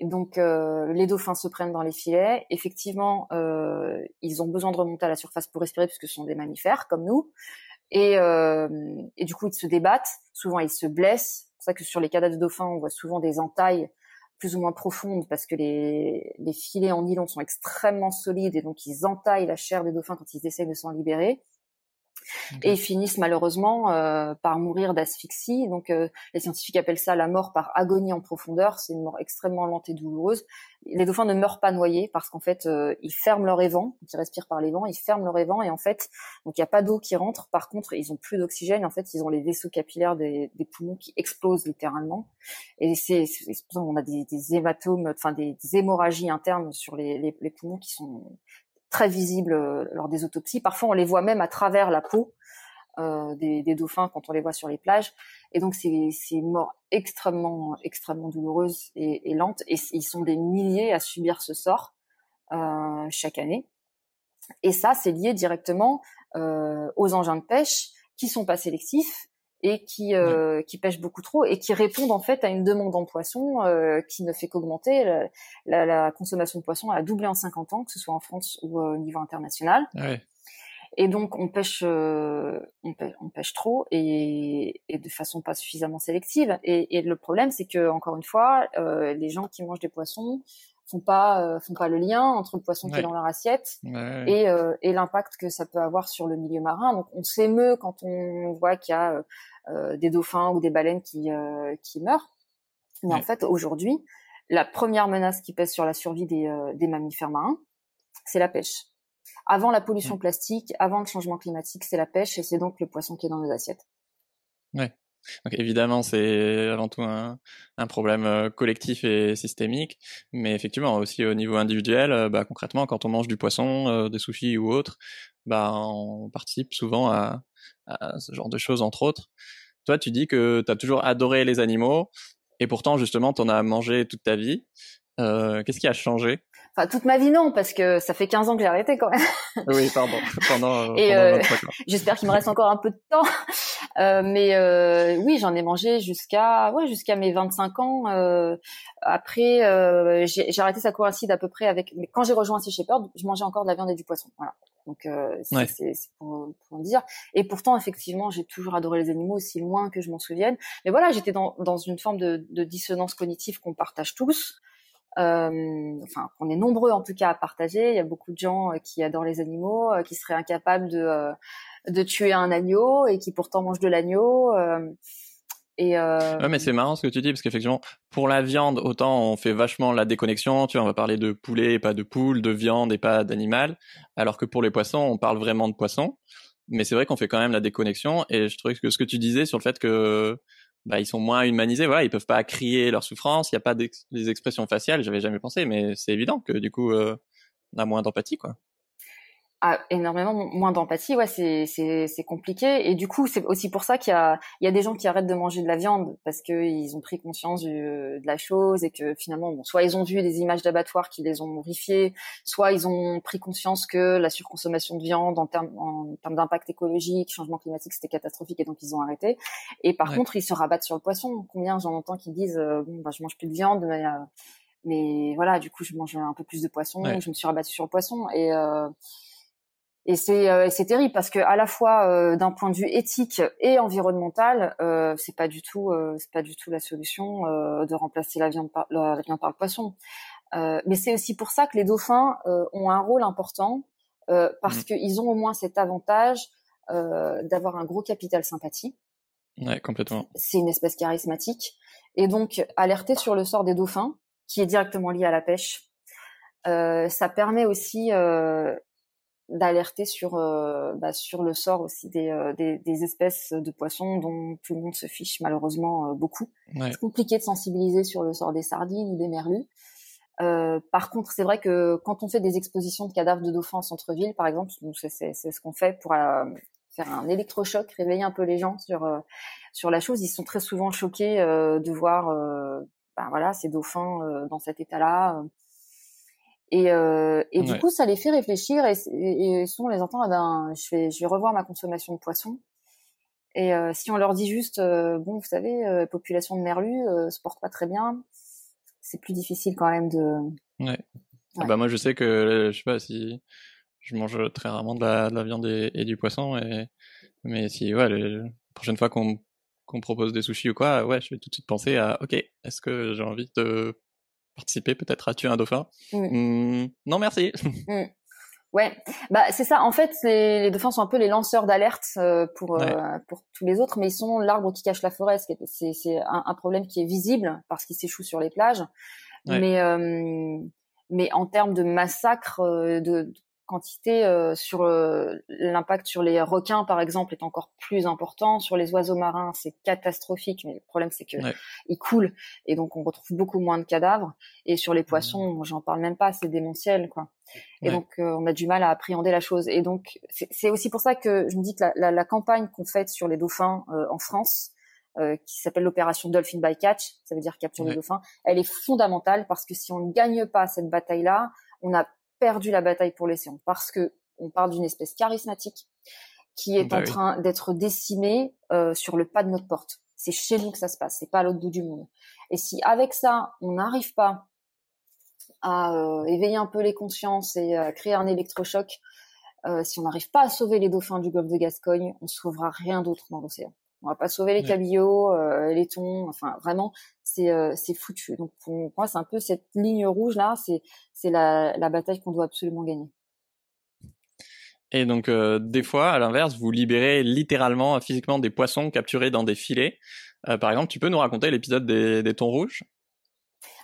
[SPEAKER 4] donc euh, les dauphins se prennent dans les filets. Effectivement, euh, ils ont besoin de remonter à la surface pour respirer puisque ce sont des mammifères comme nous. Et, euh, et du coup, ils se débattent. Souvent, ils se blessent. C'est pour ça que sur les cadavres de dauphins, on voit souvent des entailles plus ou moins profondes parce que les, filets en nylon sont extrêmement solides et donc ils entaillent la chair des dauphins quand ils essaient de s'en libérer et finissent malheureusement euh, par mourir d'asphyxie. Donc euh, les scientifiques appellent ça la mort par agonie en profondeur. C'est une mort extrêmement lente et douloureuse. Les dauphins ne meurent pas noyés parce qu'en fait euh, ils ferment leur évent, ils respirent par les vents, ils ferment leur évent et en fait donc il n'y a pas d'eau qui rentre. Par contre ils ont plus d'oxygène. En fait ils ont les vaisseaux capillaires des, des poumons qui explosent littéralement. Et c'est on a des, des hématomes, enfin des, des, hémorragies internes sur les, les, les poumons qui sont très visibles euh, lors des autopsies. Parfois, on les voit même à travers la peau euh, des, dauphins quand on les voit sur les plages. Et donc, c'est une mort extrêmement, extrêmement douloureuse et, lente. Et ils sont des milliers à subir ce sort euh, chaque année. Et ça, c'est lié directement aux engins de pêche qui sont pas sélectifs et qui euh, qui pêchent beaucoup trop et qui répondent en fait à une demande en poisson euh, qui ne fait qu'augmenter. La, la, la, consommation de poisson a doublé en 50 ans, que ce soit en France ou euh, au niveau international. Ouais. Et donc on pêche, euh, on pêche, on pêche trop et, et, de façon pas suffisamment sélective. Et, et le problème, c'est que encore une fois, euh, les gens qui mangent des poissons font pas euh, font pas le lien entre le poisson qui est dans leur assiette et, euh, et l'impact que ça peut avoir sur le milieu marin. Donc on s'émeut quand on voit qu'il y a euh, des dauphins ou des baleines qui qui meurent. Mais en fait aujourd'hui, la première menace qui pèse sur la survie des, des mammifères marins, c'est la pêche. Avant la pollution plastique, avant le changement climatique, c'est la pêche et c'est donc le poisson qui est dans nos assiettes.
[SPEAKER 3] Ouais. Donc évidemment, c'est avant tout un, un, problème euh, collectif et systémique, mais effectivement aussi au niveau individuel, euh, bah, concrètement, quand on mange du poisson, euh, des sushis ou autre, bah, on participe souvent à, à, ce genre de choses, entre autres. Toi, tu dis que tu as toujours adoré les animaux, et pourtant, justement, tu en as mangé toute ta vie. Euh, Qu'est-ce qui a changé?
[SPEAKER 4] Enfin, toute ma vie non, parce que ça fait 15 ans que j'ai arrêté quand même. *laughs*
[SPEAKER 3] oui, pardon. Pendant,
[SPEAKER 4] et euh, j'espère qu'il me reste encore un peu de temps. Euh, mais euh, oui, j'en ai mangé jusqu'à ouais, jusqu'à mes 25 ans. Euh, après, j'ai arrêté, ça coïncide à peu près avec. Mais quand j'ai rejoint Sea Shepherd, je mangeais encore de la viande et du poisson. Voilà. Donc c'est pour, pour dire. Et pourtant, effectivement, j'ai toujours adoré les animaux aussi loin que je m'en souvienne. Mais voilà, j'étais dans, dans une forme de, de dissonance cognitive qu'on partage tous. enfin, on est nombreux en tout cas à partager. Il y a beaucoup de gens qui adorent les animaux, qui seraient incapables de de tuer un agneau et qui pourtant mangent de l'agneau.
[SPEAKER 3] Et euh... Ouais, mais c'est marrant ce que tu dis parce qu'effectivement, pour la viande, autant on fait vachement la déconnexion. Tu vois, on va parler de poulet et pas de poule, de viande et pas d'animal, alors que pour les poissons, on parle vraiment de poissons. Mais c'est vrai qu'on fait quand même la déconnexion. Et je trouvais que ce que tu disais sur le fait que bah, ils sont moins humanisés, voilà, ils peuvent pas crier leur souffrance, il y a pas des expressions faciales. J'avais jamais pensé, mais c'est évident que du coup, euh, on a moins d'empathie, quoi
[SPEAKER 4] a énormément moins d'empathie, ouais, c'est c'est c'est compliqué. Et du coup, c'est aussi pour ça qu'il y a il y a des gens qui arrêtent de manger de la viande parce que ils ont pris conscience du, de la chose et que finalement, bon, soit ils ont vu des images d'abattoirs qui les ont horrifiés, soit ils ont pris conscience que la surconsommation de viande en termes en termes d'impact écologique, changement climatique, c'était catastrophique et donc ils ont arrêté. Et par contre, ils se rabattent sur le poisson. Combien j'en entends qui disent euh, bon, bah, je mange plus de viande, mais, euh, mais voilà, du coup, je mange un peu plus de poisson. Je me suis rabattue sur le poisson et euh, et c'est euh, c'est terrible parce que à la fois euh, d'un point de vue éthique et environnemental, euh, c'est pas du tout euh, c'est pas du tout la solution de remplacer la viande par la viande par le poisson. mais c'est aussi pour ça que les dauphins ont un rôle important parce mmh. qu'ils ont au moins cet avantage d'avoir un gros capital sympathie.
[SPEAKER 3] Ouais, complètement.
[SPEAKER 4] C'est une espèce charismatique et donc alerter sur le sort des dauphins, qui est directement lié à la pêche, ça permet aussi d'alerter sur euh, bah, sur le sort aussi des, euh, des, des, espèces de poissons dont tout le monde se fiche malheureusement euh, beaucoup. C'est compliqué de sensibiliser sur le sort des sardines ou des merlus. par contre, c'est vrai que quand on fait des expositions de cadavres de dauphins en centre-ville, par exemple, c'est ce qu'on fait pour faire un électrochoc, réveiller un peu les gens sur sur la chose. Ils sont très souvent choqués de voir, bah, voilà, ces dauphins dans cet état-là. Et, euh, et du coup, ça les fait réfléchir et, et, et souvent on les entend, eh ben, je vais, je vais revoir ma consommation de poisson. Et euh, si on leur dit juste, euh, bon, vous savez, euh, population de merlus euh, se porte pas très bien, c'est plus difficile quand même de.
[SPEAKER 3] Ouais. Ah bah moi, je sais que je sais pas si je mange très rarement de la, de la viande et, et, du poisson, et mais si ouais, la prochaine fois qu'on qu'on propose des sushis ou quoi, ouais, je vais tout de suite penser à, ok, est-ce que j'ai envie de participer peut-être à tuer un dauphin mmh, Non, merci. *laughs*
[SPEAKER 4] Mmh. Ouais, bah c'est ça. En fait, les, les, dauphins sont un peu les lanceurs d'alerte euh, pour euh, pour tous les autres, mais ils sont l'arbre qui cache la forêt. C'est c'est un, un, problème qui est visible parce qu'ils s'échouent sur les plages. Mais euh, mais en termes de massacre, de, quantité euh, sur euh, l'impact sur les requins par exemple est encore plus important. Sur les oiseaux marins c'est catastrophique mais le problème c'est que ils coulent et donc on retrouve beaucoup moins de cadavres. Et sur les poissons mmh. j'en parle même pas c'est démentiel quoi. Et donc euh, on a du mal à appréhender la chose. Et donc c'est aussi pour ça que je me dis que la, la, la campagne qu'on fait sur les dauphins en France qui s'appelle l'opération Dolphin by Catch, ça veut dire capture les dauphins, elle est fondamentale parce que si on ne gagne pas cette bataille-là, on a perdu la bataille pour l'océan parce que on parle d'une espèce charismatique qui est bah en train d'être décimée euh, sur le pas de notre porte. C'est chez nous que ça se passe, c'est pas à l'autre bout du monde. Et si avec ça, on n'arrive pas à euh, éveiller un peu les consciences et à créer un électrochoc, euh, si on n'arrive pas à sauver les dauphins du golfe de Gascogne, on sauvera rien d'autre dans l'océan. On va pas sauver les cabillots, euh, les thons, enfin vraiment, c'est euh, c'est foutu. Donc pour moi, c'est un peu cette ligne rouge là, c'est c'est la, la bataille qu'on doit absolument gagner.
[SPEAKER 3] Et donc euh, des fois, à l'inverse, vous libérez littéralement, physiquement des poissons capturés dans des filets. par exemple, tu peux nous raconter l'épisode des, des thons rouges?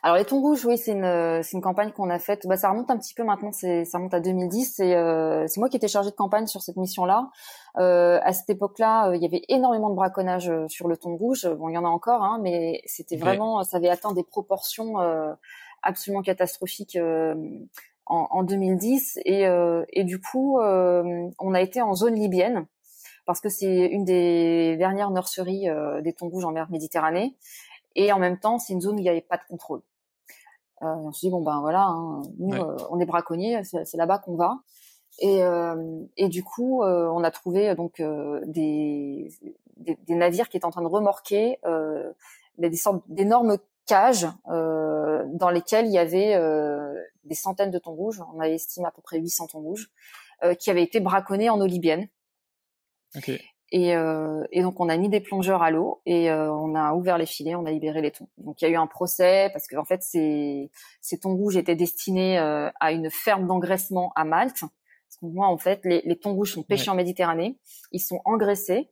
[SPEAKER 4] Alors les thons rouges, oui, c'est une c'est une campagne qu'on a faite. Bah, ça remonte un petit peu maintenant, c'est ça remonte à 2010. C'est euh, c'est moi qui étais chargée de campagne sur cette mission-là. Euh, à cette époque-là, euh, il y avait énormément de braconnage euh, sur le thon rouge. Bon, il y en a encore, hein, mais c'était vraiment, ça avait atteint des proportions euh, absolument catastrophiques. En, en, 2010 et, et du coup on a été en zone libyenne parce que c'est une des dernières nurseries des thons rouges en mer Méditerranée et en même temps c'est une zone où il n'y avait pas de contrôle. Euh, on se dit bon ben voilà, hein, nous euh, on est braconniers, c'est là-bas qu'on va. Et, euh, et du coup, euh, on a trouvé donc des, des, des, navires qui étaient en train de remorquer des sortes d'énormes cages dans lesquelles il y avait des centaines de thons rouges. On avait estimé à peu près 800 thons rouges qui avaient été braconnés en eau libyenne. Okay. Et, euh, et, donc on a mis des plongeurs à l'eau et euh, on a ouvert les filets, on a libéré les thons. Donc il y a eu un procès parce que en fait ces, ces thons rouges étaient destinés euh, à une ferme d'engraissement à Malte. Parce que moi en fait les, les thons rouges sont pêchés en Méditerranée, ils sont engraissés.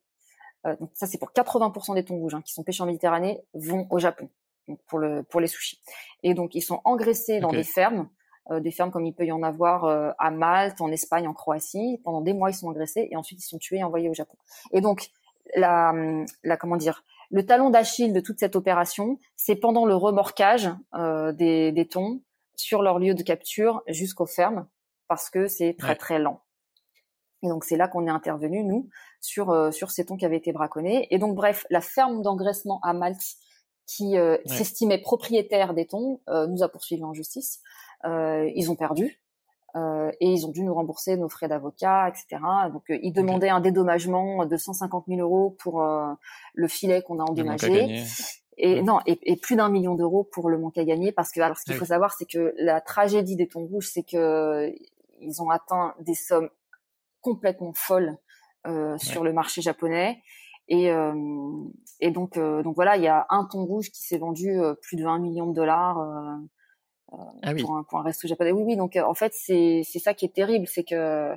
[SPEAKER 4] Euh, donc ça c'est pour 80% des thons rouges hein, qui sont pêchés en Méditerranée vont au Japon donc pour le pour les sushis. Et donc ils sont engraissés dans des fermes des fermes comme il peut y en avoir euh, à Malte, en Espagne, en Croatie. Pendant des mois, ils sont agressés et ensuite ils sont tués et envoyés au Japon. Et donc, la, la comment dire, le talon d'Achille de toute cette opération, c'est pendant le remorquage euh, des, des thons sur leur lieu de capture jusqu'aux fermes, parce que c'est très très lent. Et donc c'est là qu'on est intervenu nous sur sur ces thons qui avaient été braconnés. Et donc bref, la ferme d'engraissement à Malte qui s'estimait propriétaire des thons nous a poursuivis en justice euh, ils ont perdu. Euh, et ils ont dû nous rembourser nos frais d'avocat, etc. Donc euh, ils demandaient un dédommagement de 150 000 euros pour le filet qu'on a endommagé. Et non, et, plus d'un million d'euros pour le manque à gagner, parce que alors ce qu'il faut savoir, c'est que la tragédie des tons rouges, c'est que ils ont atteint des sommes complètement folles euh, sur le marché japonais. Et, euh, et donc, donc voilà, il y a un ton rouge qui s'est vendu plus de 1 million de dollars ah pour, un, pour, un, resto japonais. Oui, oui. Donc en fait, c'est c'est ça qui est terrible, c'est que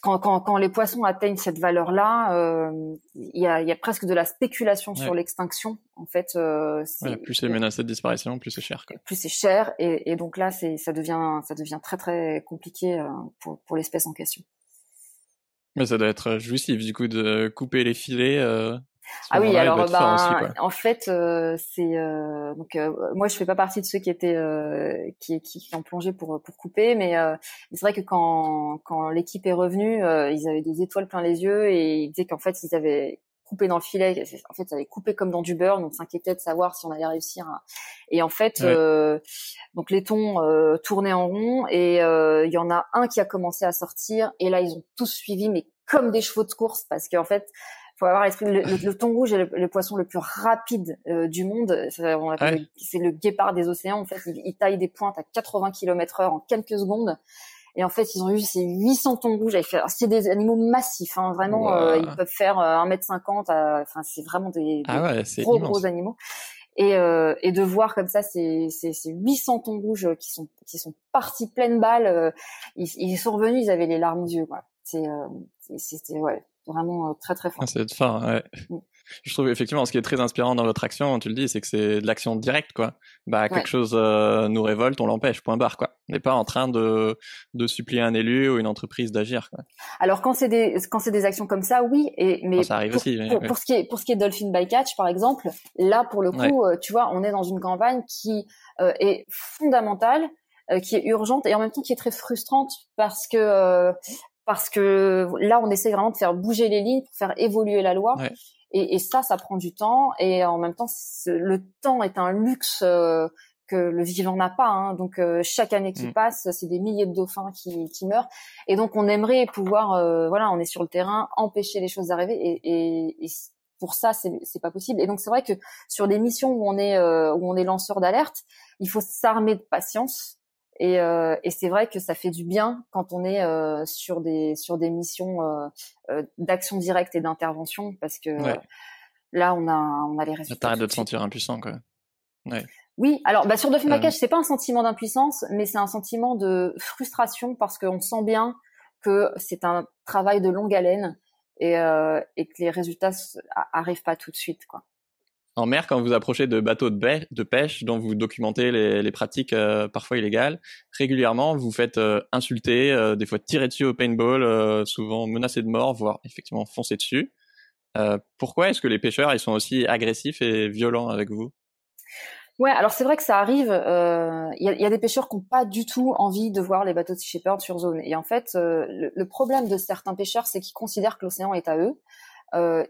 [SPEAKER 4] quand, quand, quand, les poissons atteignent cette valeur-là, euh, il y, a, y, a, presque de la spéculation sur l'extinction. En fait, euh,
[SPEAKER 3] plus c'est menacé de disparition, plus c'est cher. Quoi.
[SPEAKER 4] Plus c'est cher, et, et, donc là, c'est ça devient ça devient très très compliqué euh, pour, pour l'espèce en question.
[SPEAKER 3] Mais ça doit être jouissif du coup de couper les filets euh,
[SPEAKER 4] ah oui, alors bah, en fait, euh, c'est euh, donc euh, moi je fais pas partie de ceux qui étaient qui, qui, ont plongé pour pour couper, mais, c'est vrai que quand quand l'équipe est revenue, ils avaient des étoiles plein les yeux et ils disaient qu'en fait ils avaient coupé dans le filet, en fait, ça avait coupé comme dans du beurre, donc s'inquiétaient de savoir si on allait réussir. Et en fait, donc les thons tournaient en rond et il y en a un qui a commencé à sortir et là ils ont tous suivi, mais comme des chevaux de course parce qu'en fait faut avoir l'esprit. Le, le, thon rouge est le, poisson le plus rapide euh, du monde. C'est le guépard des océans. En fait, il, taille des pointes à 80 km heure en quelques secondes. Et en fait, ils ont eu ces 800 thons rouges. C'est des animaux massifs, hein, vraiment. Euh, ils peuvent faire 1m50. Euh, enfin, c'est vraiment des,
[SPEAKER 3] ah
[SPEAKER 4] gros gros animaux. Et, euh, et de voir comme ça ces, ces, ces 800 thons rouges qui sont qui sont partis pleines balles, ils, ils, sont revenus, ils avaient les larmes aux yeux. C'est c'était ouais vraiment euh, très très fort.
[SPEAKER 3] Ah, c'est fin, ouais. Mm. Je trouve effectivement ce qui est très inspirant dans votre action, tu le dis, c'est que c'est de l'action directe, quoi. Bah quelque chose euh, nous révolte, on l'empêche, point barre, quoi. On n'est pas en train de de supplier un élu ou une entreprise d'agir. Quoi.
[SPEAKER 4] Alors quand c'est des quand c'est des actions comme ça, oui, et mais
[SPEAKER 3] ça arrive
[SPEAKER 4] pour,
[SPEAKER 3] aussi.
[SPEAKER 4] pour, ce qui est pour ce qui est Dolphin by Catch, par exemple, là pour le coup, euh, tu vois, on est dans une campagne qui est fondamentale qui est urgente et en même temps qui est très frustrante parce que parce que là, on essaie vraiment de faire bouger les lignes pour faire évoluer la loi. Et, et, ça, ça prend du temps. Et en même temps, le temps est un luxe euh, que le vivant n'a pas. Hein. Donc euh, chaque année qui mm. passe, c'est des milliers de dauphins qui, qui, meurent. Et donc on aimerait pouvoir, euh, voilà, on est sur le terrain, empêcher les choses d'arriver. Et, et, et, pour ça, c'est pas possible. Et donc c'est vrai que sur des missions où on est où on est lanceur d'alerte, il faut s'armer de patience et, euh, et c'est vrai que ça fait du bien quand on est euh, sur des sur des missions euh, euh d'action directe et d'intervention parce que là on a on a les résultats.
[SPEAKER 3] T'arrêtes de te sentir impuissant quoi. Ouais.
[SPEAKER 4] Oui, alors bah, sur Dolphin Package, c'est pas un sentiment d'impuissance, mais c'est un sentiment de frustration parce qu'on sent bien que c'est un travail de longue haleine et, euh, et que les résultats arrivent pas tout de suite quoi
[SPEAKER 3] en mer, quand vous approchez de bateaux de, pêche dont vous documentez les, pratiques euh, parfois illégales, régulièrement vous faites euh, insulter, euh, des fois tirer dessus au paintball, souvent menacé de mort, voire effectivement foncer dessus. pourquoi est-ce que les pêcheurs ils sont aussi agressifs et violents avec vous?
[SPEAKER 4] Ouais, alors c'est vrai que ça arrive. Il y, a, des pêcheurs qui n'ont pas du tout envie de voir les bateaux de Sea Shepherd sur zone. Et en fait, le problème de certains pêcheurs, c'est qu'ils considèrent que l'océan est à eux. Euh,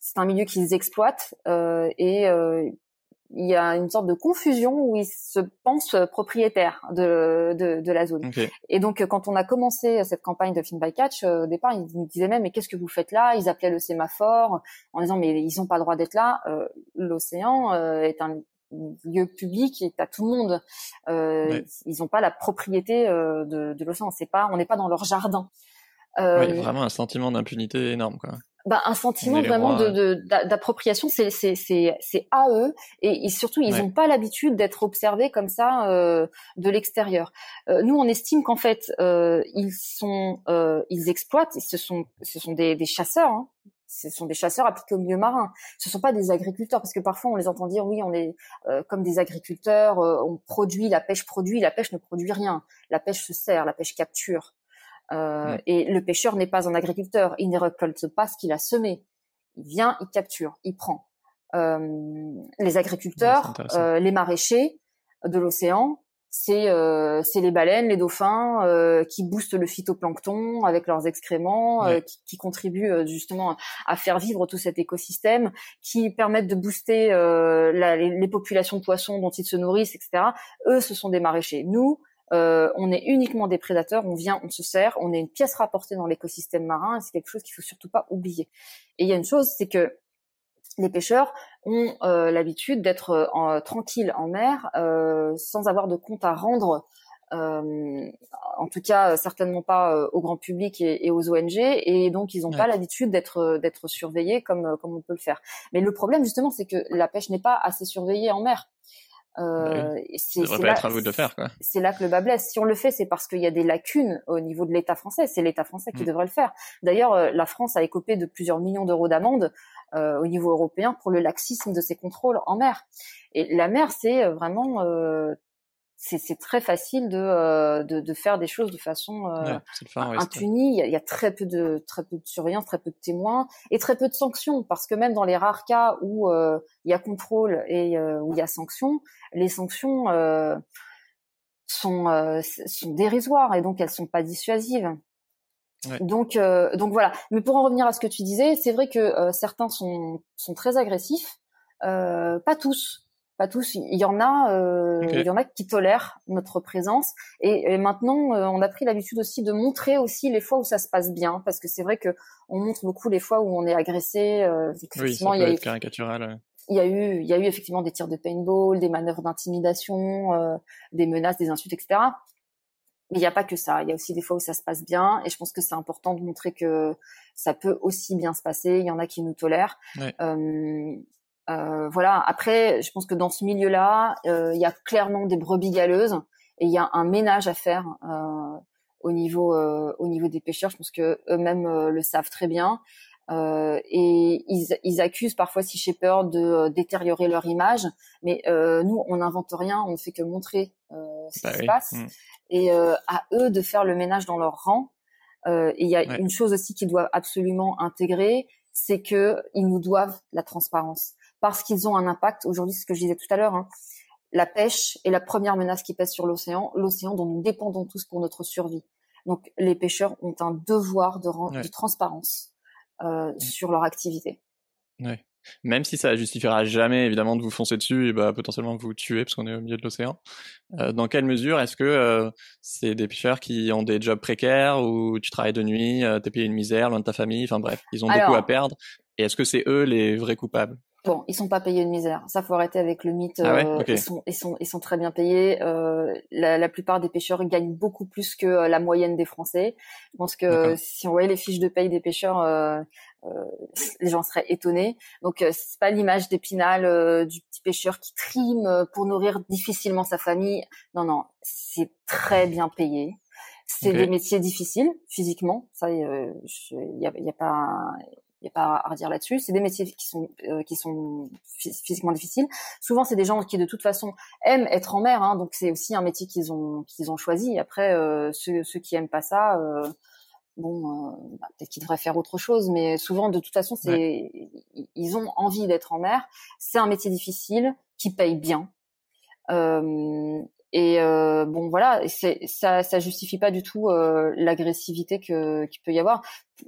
[SPEAKER 4] c'est un milieu qu'ils exploitent euh, et euh, il y a une sorte de confusion où ils se pensent propriétaires de, de, de la zone. Et donc, quand on a commencé cette campagne de Fin by Catch, au départ, ils nous disaient même, mais qu'est-ce que vous faites là? Ils appelaient le sémaphore en disant, mais ils n'ont pas le droit d'être là. Euh, L'océan euh, est un lieu public et à tout le monde. Euh, Ils n'ont pas la propriété de, de l'océan. C'est pas, on n'est pas dans leur jardin.
[SPEAKER 3] Euh, vraiment un sentiment d'impunité énorme, quoi.
[SPEAKER 4] Bah, un sentiment vraiment de d'appropriation, c'est c'est c'est c'est à eux et, surtout ils n'ont pas l'habitude d'être observés comme ça euh, de l'extérieur. Euh, nous on estime qu'en fait euh, ils sont euh, ils exploitent, ce sont ce sont des, des chasseurs. Hein. Ce sont des chasseurs appliqués au milieu marin. Ce sont pas des agriculteurs parce que parfois on les entend dire oui on est euh, comme des agriculteurs, on produit, la pêche produit, la pêche ne produit rien. La pêche se sert, la pêche capture. Euh, Et le pêcheur n'est pas un agriculteur, il ne récolte pas ce qu'il a semé. Il vient, il capture, il prend. Euh, les agriculteurs, euh, les maraîchers de l'océan, c'est euh, les baleines, les dauphins euh, qui boostent le phytoplancton avec leurs excréments, euh, qui, qui, contribuent justement à faire vivre tout cet écosystème, qui permettent de booster la, les, les, populations de poissons dont ils se nourrissent, etc. Eux, ce sont des maraîchers. Nous, euh, on est uniquement des prédateurs, on vient, on se sert, on est une pièce rapportée dans l'écosystème marin, et c'est quelque chose qu'il faut surtout pas oublier. Et il y a une chose, c'est que les pêcheurs ont euh, l'habitude d'être euh, tranquilles en mer sans avoir de compte à rendre en tout cas certainement pas au grand public et, aux ONG et donc ils n'ont pas l'habitude d'être d'être surveillés comme comme on peut le faire. Mais le problème justement c'est que la pêche n'est pas assez surveillée en mer.
[SPEAKER 3] Euh, bah c'est là, être à vous de faire.
[SPEAKER 4] C'est là que le bas blesse. Si on le fait, c'est parce qu'il y a des lacunes au niveau de l'État français. C'est l'État français qui mm. devrait le faire. D'ailleurs, euh, la France a écopé de plusieurs millions d'euros d'amende euh, au niveau européen pour le laxisme de ses contrôles en mer. Et la mer, c'est euh, vraiment euh, c'est très facile de, euh, de, de, faire des choses de façon euh, impunie. Il y, a, très peu de très peu de surveillance, très peu de témoins et très peu de sanctions parce que même dans les rares cas où euh, il y a contrôle et où il y a sanctions, les sanctions sont sont dérisoires et donc elles sont pas dissuasives. Donc donc voilà. Mais pour en revenir à ce que tu disais, c'est vrai que certains sont sont très agressifs, pas tous pas tous. Il y en a, euh, il y en a qui tolèrent notre présence. Et, maintenant, euh, on a pris l'habitude aussi de montrer aussi les fois où ça se passe bien, parce que c'est vrai que on montre beaucoup les fois où on est agressé.
[SPEAKER 3] Euh, oui, ça il y a être caricatural.
[SPEAKER 4] Il y a eu, il y a eu effectivement des tirs de paintball, des manœuvres d'intimidation, euh, des menaces, des insultes, etc. Mais il n'y a pas que ça. Il y a aussi des fois où ça se passe bien. Et je pense que c'est important de montrer que ça peut aussi bien se passer. Il y en a qui nous tolèrent. Euh, euh, voilà. Après, je pense que dans ce milieu-là, euh, il y a clairement des brebis galeuses et il y a un ménage à faire euh, au niveau au niveau des pêcheurs. Je pense que eux-mêmes le savent très bien. et ils, ils, accusent parfois Sea Shepherd de détériorer leur image, mais nous, on n'invente rien, on ne fait que montrer ce bah qui se passe, mmh. et à eux de faire le ménage dans leur rang. et il y a une chose aussi qu'ils doivent absolument intégrer, c'est que ils nous doivent la transparence parce qu'ils ont un impact. Aujourd'hui, ce que je disais tout à l'heure, hein, la pêche est la première menace qui pèse sur l'océan, l'océan dont nous dépendons tous pour notre survie. Donc, les pêcheurs ont un devoir de transparence euh, sur leur activité.
[SPEAKER 3] Ouais. Même si ça justifiera jamais évidemment de vous foncer dessus et bah, potentiellement vous tuer parce qu'on est au milieu de l'océan. Euh, dans quelle mesure est-ce que euh, c'est des pêcheurs qui ont des jobs précaires ou tu travailles de nuit, euh, t'es payé une misère loin de ta famille, enfin bref, ils ont beaucoup à perdre. Et est-ce que c'est eux les vrais coupables?
[SPEAKER 4] Bon, ils sont pas payés une misère. Ça faut arrêter avec le mythe. Ah euh, ils sont, ils sont, ils sont très bien payés. Euh, la, la, plupart des pêcheurs gagnent beaucoup plus que euh, la moyenne des Français. Je pense que si on voyait les fiches de paye des pêcheurs, euh, euh les gens seraient étonnés. Donc c'est pas l'image d'épinal du petit pêcheur qui trime pour nourrir difficilement sa famille. Non, non, c'est très bien payé. C'est des métiers difficiles physiquement. Ça, il y a, y a pas il n'y a pas à redire là-dessus. C'est des métiers qui sont euh, qui sont physiquement difficiles. Souvent, c'est des gens qui de toute façon aiment être en mer, hein, donc c'est aussi un métier qu'ils ont qu'ils ont choisi. Après, euh, ceux, ceux qui aiment pas ça, euh, bon, bah, peut-être qu'ils devraient faire autre chose, mais souvent, de toute façon, c'est ils ont envie d'être en mer. C'est un métier difficile qui paye bien. Et euh, bon, voilà, ça, ça justifie pas du tout euh, l'agressivité que qu'il peut y avoir.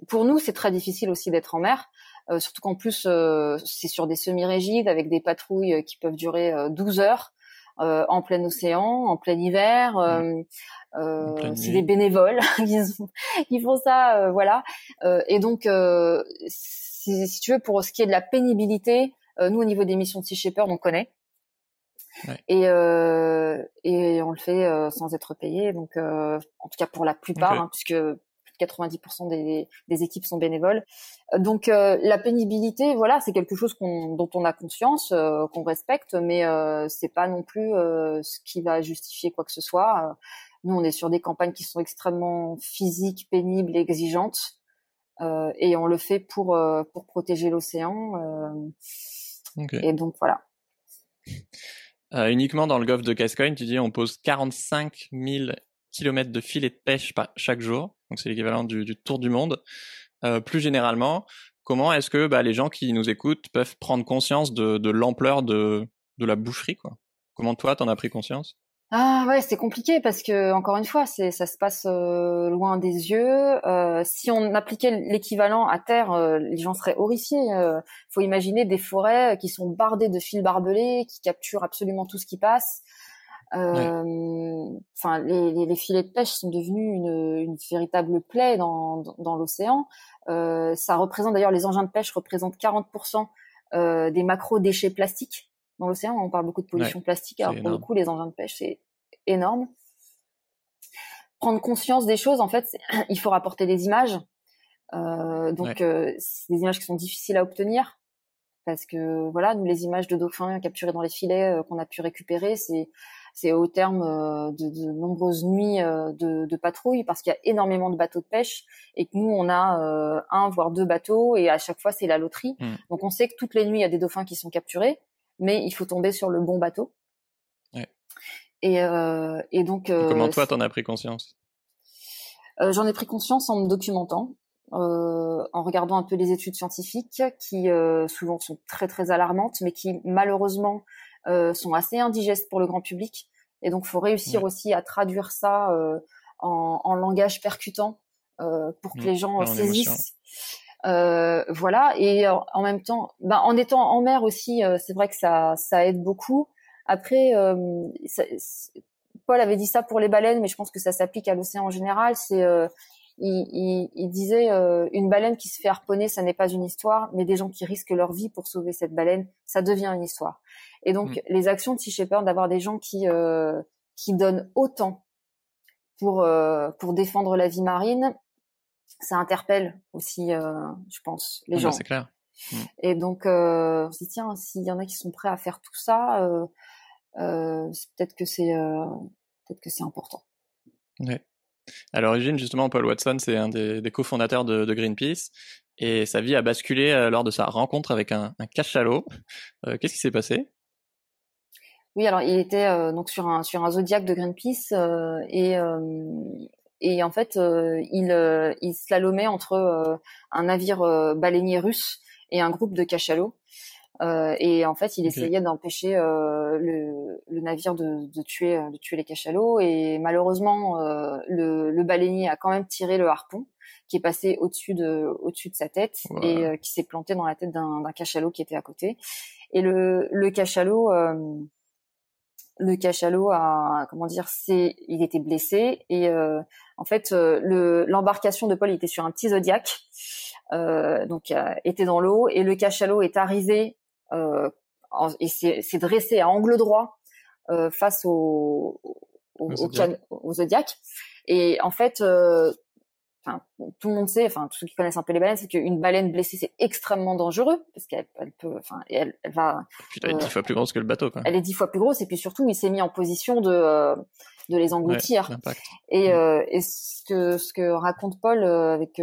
[SPEAKER 4] Pour nous, c'est très difficile aussi d'être en mer, euh, surtout qu'en plus euh, c'est sur des semi-rigides avec des patrouilles qui peuvent durer 12 heures en plein océan, en plein hiver. Mmh. c'est des bénévoles *laughs* qui, font ça, voilà. et donc, si, si, tu veux, pour ce qui est de la pénibilité, nous au niveau des missions de Sea Shepherd, on connaît. Et, euh, et on le fait euh, sans être payé, donc euh, en tout cas pour la plupart, hein, puisque 90% des, des, équipes sont bénévoles. Donc la pénibilité, voilà, c'est quelque chose dont on a conscience, qu'on respecte, mais c'est pas non plus ce qui va justifier quoi que ce soit. Nous, on est sur des campagnes qui sont extrêmement physiques, pénibles, et exigeantes, euh, et on le fait pour euh, pour protéger l'océan. Euh, et donc voilà.
[SPEAKER 3] Uniquement dans le golfe de Gascogne, tu dis on pose 45 000 kilomètres de filets de pêche chaque jour, donc c'est l'équivalent du, du, tour du monde. plus généralement, comment est-ce que bah, les gens qui nous écoutent peuvent prendre conscience de, de l'ampleur de, de la boucherie quoi? Comment toi, t'en as pris conscience?
[SPEAKER 4] Ah ouais, c'est compliqué parce que encore une fois, c'est ça se passe euh, loin des yeux. Euh, si on appliquait l'équivalent à terre, euh, les gens seraient horrifiés. Il faut imaginer des forêts qui sont bardées de fils barbelés, qui capturent absolument tout ce qui passe. Enfin, les, les, les, filets de pêche sont devenus une, une véritable plaie dans, dans, l'océan. ça représente d'ailleurs les engins de pêche représentent 40% des macro déchets plastiques dans l'océan. On parle beaucoup de pollution plastique. Alors pour le coup, les engins de pêche, c'est énorme. Prendre conscience des choses, en fait, *clears throat* il faut rapporter des images. Euh, donc, euh, c'est des images qui sont difficiles à obtenir parce que voilà, nous les images de dauphins capturés dans les filets euh, qu'on a pu récupérer, c'est c'est au terme de, de nombreuses nuits de, de patrouille parce qu'il y a énormément de bateaux de pêche et que nous on a un voire deux bateaux et à chaque fois c'est la loterie. Hmm. Donc on sait que toutes les nuits il y a des dauphins qui sont capturés mais il faut tomber sur le bon bateau. Ouais. Et, euh, et donc.
[SPEAKER 3] Euh, comment toi t'en as pris conscience?
[SPEAKER 4] Euh, J'en ai pris conscience en me documentant, en regardant un peu les études scientifiques qui souvent sont très très alarmantes, mais qui malheureusement sont assez indigestes pour le grand public. Et donc, faut réussir aussi à traduire ça en, en, langage percutant pour que mmh. les gens saisissent. Euh, voilà. Et en même temps, ben, en étant en mer aussi, euh, c'est vrai que ça, ça aide beaucoup. Après, euh, Paul avait dit ça pour les baleines, mais je pense que ça s'applique à l'océan en général. C'est il, il, il, disait une baleine qui se fait harponner, ça n'est pas une histoire, mais des gens qui risquent leur vie pour sauver cette baleine, ça devient une histoire. Et donc mm. les actions de Sea Shepherd, d'avoir des gens qui qui donnent autant pour pour défendre la vie marine, ça interpelle aussi, euh, je pense, les gens.
[SPEAKER 3] C'est clair.
[SPEAKER 4] Mm. Et donc, euh, on se dit tiens, s'il y en a qui sont prêts à faire tout ça, euh, peut-être que c'est peut-être que c'est important.
[SPEAKER 3] Ouais. À l'origine, justement, Paul Watson, c'est un des, des cofondateurs de, de, Greenpeace, et sa vie a basculé lors de sa rencontre avec un, un cachalot. Qu'est-ce qui s'est passé?
[SPEAKER 4] Oui, alors il était donc sur un sur un zodiac de Greenpeace et et en fait euh, il, euh, il slalomait entre euh, un navire baleinier russe et un groupe de cachalots. et en fait, il essayait d'empêcher le, le, navire de, de, tuer, de tuer les cachalots. Et malheureusement, le, le, baleinier a quand même tiré le harpon, qui est passé au-dessus de, au-dessus de sa tête et qui s'est planté dans la tête d'un, d'un cachalot qui était à côté. Et le, le cachalot, le cachalot a comment dire c'est il était blessé et euh, en fait euh, le l'embarcation de Paul était sur un petit zodiac euh, donc était dans l'eau et le cachalot est arrivé et s'est dressé à angle droit face au au, au, zodiac. et en fait enfin tout le monde sait, enfin tous ceux qui connaissent un peu les baleines, c'est qu'une baleine blessée c'est extrêmement dangereux parce qu'elle elle peut, enfin elle, elle va.
[SPEAKER 3] elle est dix euh, fois plus grosse que le bateau quoi.
[SPEAKER 4] Elle est dix fois plus grosse et puis surtout il s'est mis en position de euh, de les engloutir. et, mm. euh, et ce que ce que raconte Paul avec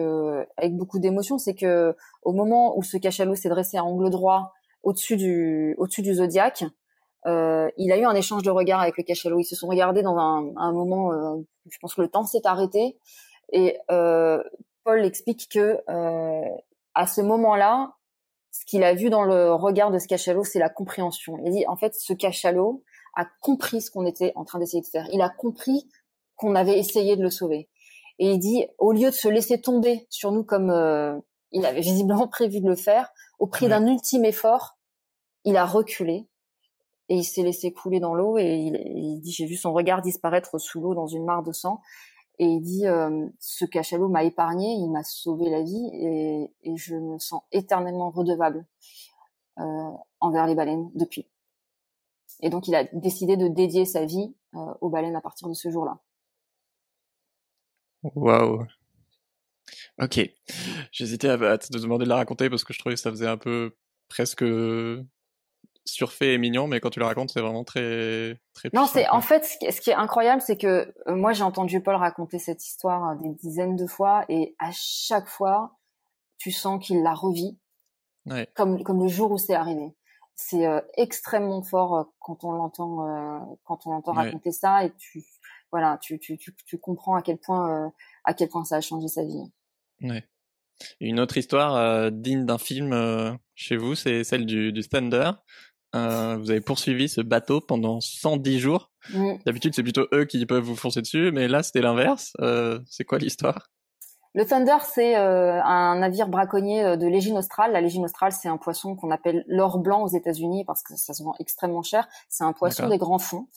[SPEAKER 4] avec beaucoup d'émotion, c'est que au moment où ce cachalot s'est dressé à angle droit au-dessus du au-dessus du zodiaque, euh, il a eu un échange de regards avec le cachalot. Ils se sont regardés dans un, un moment, euh, je pense que le temps s'est arrêté et euh, Paul explique que euh, à ce moment-là, ce qu'il a vu dans le regard de ce cachalot, c'est la compréhension. Il dit en fait, ce cachalot a compris ce qu'on était en train d'essayer de faire. Il a compris qu'on avait essayé de le sauver. Et il dit, au lieu de se laisser tomber sur nous comme euh, il avait *laughs* visiblement prévu de le faire, au prix d'un ultime effort, il a reculé et il s'est laissé couler dans l'eau et il, il dit, j'ai vu son regard disparaître sous l'eau dans une mare de sang et il dit euh, ce cachalot m'a épargné, il m'a sauvé la vie et, je me sens éternellement redevable euh, envers les baleines depuis. Et donc il a décidé de dédier sa vie euh, aux baleines à partir de ce jour-là.
[SPEAKER 3] Waouh. Ok. J'hésitais à, te demander de la raconter parce que je trouvais que ça faisait un peu presque surfait et mignon, mais quand tu la racontes, c'est vraiment très très.
[SPEAKER 4] Non, c'est en fait ce qui, est incroyable, c'est que euh, moi j'ai entendu Paul raconter cette histoire des dizaines de fois et à chaque fois, tu sens qu'il la revit ouais. comme comme le jour où c'est arrivé. C'est euh, extrêmement fort euh, quand on l'entend quand on l'entend raconter ça et tu voilà, tu, tu, tu, tu comprends à quel point à quel point ça a changé sa vie.
[SPEAKER 3] Ouais. Une autre histoire digne d'un film chez vous, c'est celle du, du Thunder. Euh, vous avez poursuivi ce bateau pendant 110 jours. D'habitude, c'est plutôt eux qui peuvent vous foncer dessus, mais là, c'était l'inverse. Euh, c'est quoi l'histoire?
[SPEAKER 4] Le Thunder, c'est euh, un navire braconnier de l'Égine australe. La Légine australe, c'est un poisson qu'on appelle l'or blanc aux États-Unis parce que ça se vend extrêmement cher. C'est un poisson des grands fonds.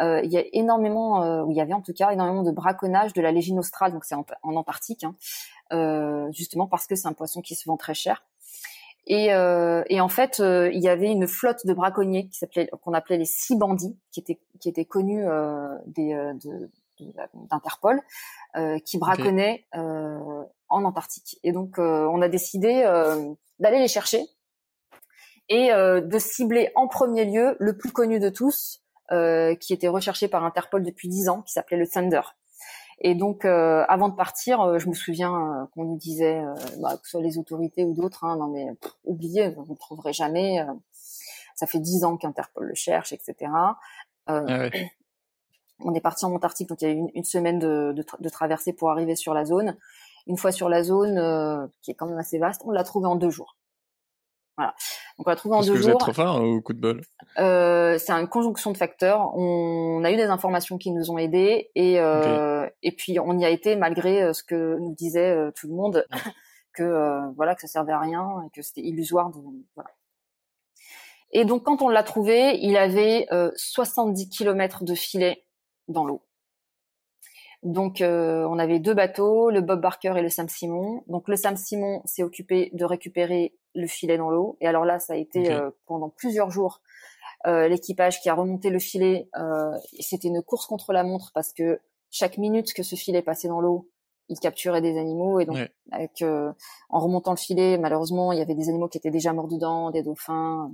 [SPEAKER 4] il y a énormément, ou il y avait en tout cas énormément de braconnage de la Légine australe, donc c'est en, Antarctique, hein. justement parce que c'est un poisson qui se vend très cher. Et, euh, et, en fait, euh, il y avait une flotte de braconniers qui s'appelait, qu'on appelait les six bandits, qui étaient qui étaient connus euh, des de, d'Interpol, qui braconnaient en Antarctique. Et donc, on a décidé d'aller les chercher et de cibler en premier lieu le plus connu de tous, qui était recherché par Interpol depuis dix ans, qui s'appelait le Thunder. Et donc, euh, avant de partir, euh, je me souviens euh, qu'on nous disait, bah, que ce soit les autorités ou d'autres, hein, non mais oubliez, vous ne trouverez jamais. ça fait dix ans qu'Interpol le cherche, etc. Ah *clears throat* on est parti en Antarctique, donc il y a eu une, semaine de, de, de, traversée pour arriver sur la zone. Une fois sur la zone, qui est quand même assez vaste, on l'a trouvé en deux jours. Voilà. Donc on l'a trouvé en
[SPEAKER 3] Parce
[SPEAKER 4] deux
[SPEAKER 3] que
[SPEAKER 4] jours.
[SPEAKER 3] Vous êtes trop fort au coup de bol.
[SPEAKER 4] Euh, c'est une conjonction de facteurs. On a eu des informations qui nous ont aidés et euh, et puis on y a été malgré euh, ce que nous disait euh, tout le monde *laughs* que euh, voilà que ça servait à rien et que c'était illusoire. De, voilà. Et donc quand on l'a trouvé, il avait 70 km de filet dans l'eau. Donc, euh, on avait deux bateaux, le Bob Barker et le Sam Simon. Donc, le Sam Simon s'est occupé de récupérer le filet dans l'eau. Et alors là, ça a été euh, pendant plusieurs jours euh, l'équipage qui a remonté le filet. C'était une course contre la montre parce que chaque minute que ce filet passait dans l'eau, il capturait des animaux. Et donc, avec, en remontant le filet, malheureusement, il y avait des animaux qui étaient déjà morts dedans, des dauphins.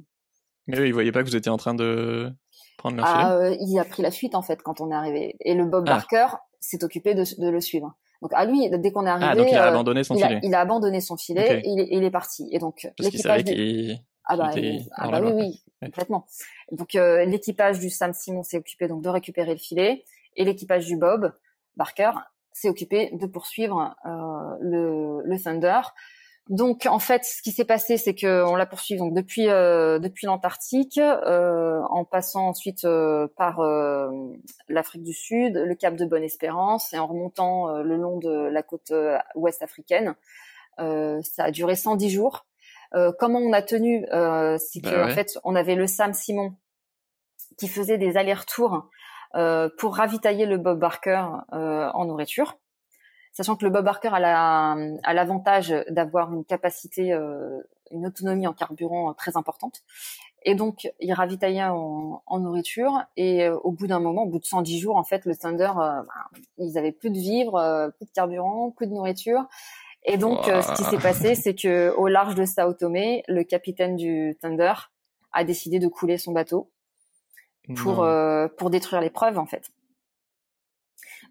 [SPEAKER 3] Mais eux, ils voyaient pas que vous étiez en train de prendre leur
[SPEAKER 4] ah, il a pris la fuite en fait quand on est arrivé. Et le Bob ah. Barker, s'est occupé de, de, le suivre. Donc à lui, dès qu'on est arrivé,
[SPEAKER 3] ah, donc il a abandonné son
[SPEAKER 4] il
[SPEAKER 3] filet.
[SPEAKER 4] A, il a abandonné son filet et, il est, il est, parti. Et donc
[SPEAKER 3] l'équipage du...
[SPEAKER 4] ah bah, ah bah oui oui complètement. Donc euh, l'équipage du Sam Simon s'est occupé donc de récupérer le filet et l'équipage du Bob Barker s'est occupé de poursuivre euh, le, le Thunder donc en fait, ce qui s'est passé, c'est que on l'a poursuivi donc depuis euh, depuis l'Antarctique, euh, en passant ensuite euh, par l'Afrique du Sud, le Cap de Bonne-Espérance et en remontant le long de la côte ouest africaine. ça a duré 110 jours. comment on a tenu C'est bah qu'en fait, on avait le Sam Simon qui faisait des allers-retours pour ravitailler le Bob Barker en nourriture sachant que le Bob Barker a l'avantage d'avoir une capacité, euh, une autonomie en carburant très importante. Et donc, il ravitaillait en, en nourriture. Et euh, au bout d'un moment, au bout de 110 jours, en fait, le Thunder, euh, bah, ils avaient plus de vivres, plus de carburant, plus de nourriture. Et donc, ce qui s'est passé, c'est que au large de Sao Tomé, le capitaine du Thunder a décidé de couler son bateau pour pour détruire les preuves, en fait.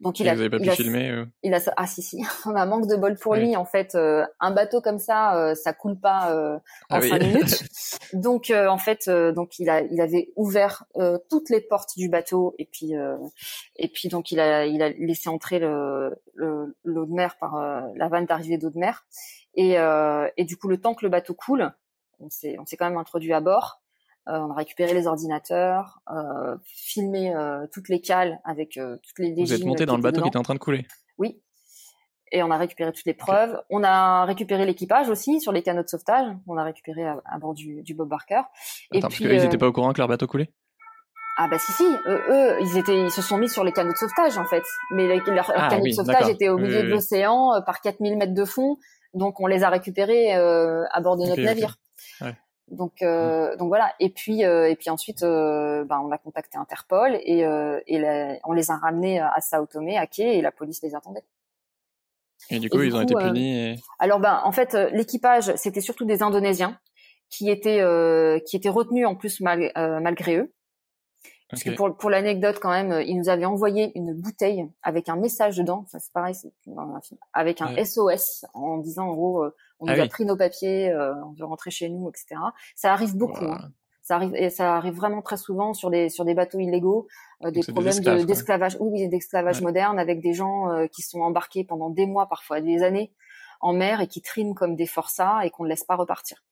[SPEAKER 3] Donc il a, pas pu filmer. Euh
[SPEAKER 4] Il a ah si si, *laughs* on a manque de bol pour lui en fait. Euh, un bateau comme ça, euh, ça coule pas en ah cinq minutes. *laughs* donc en fait, donc il a il avait ouvert toutes les portes du bateau et puis et puis donc il a il a laissé entrer le l'eau de mer par la vanne d'arrivée d'eau de mer et et du coup le temps que le bateau coule, on s'est on s'est quand même introduit à bord. Euh, on a récupéré les ordinateurs, euh, filmé euh, toutes les cales avec toutes les
[SPEAKER 3] Vous êtes monté dans le bateau qui était en train de couler.
[SPEAKER 4] Oui. Et on a récupéré toutes les preuves. On a récupéré l'équipage aussi sur les canaux de sauvetage. On a récupéré à, bord du, Bob Barker.
[SPEAKER 3] et parce qu'ils n'étaient pas au courant que leur bateau coulait?
[SPEAKER 4] Ah bah si si, eux, ils étaient, ils se sont mis sur les canaux de sauvetage en fait, mais les, leurs ah de sauvetage étaient au milieu de l'océan par 4000 mètres de fond, donc on les a récupérés à bord de notre navire. Ouais. Donc, euh, donc voilà. Et puis, euh, et puis ensuite, euh, ben, on a contacté Interpol et, et on les a ramenés à Sao Tomé, à quai, et la police les attendait.
[SPEAKER 3] Et du coup, ils ont été punis.
[SPEAKER 4] Alors ben, en fait, l'équipage, c'était surtout des Indonésiens qui étaient qui étaient retenus en plus mal, malgré eux. Parce que pour, pour l'anecdote quand même, ils nous avaient envoyé une bouteille avec un message dedans. Ça c'est pareil, avec un SOS en disant en gros, on ah nous a pris nos papiers, on veut rentrer chez nous, etc. Ça arrive beaucoup. Hein. Ça arrive et ça arrive vraiment très souvent sur des sur des bateaux illégaux, euh, des problèmes d'esclavage, oui, d'esclavage moderne avec des gens euh, qui sont embarqués pendant des mois, parfois des années, en mer et qui trinent comme des forçats et qu'on ne laisse pas repartir.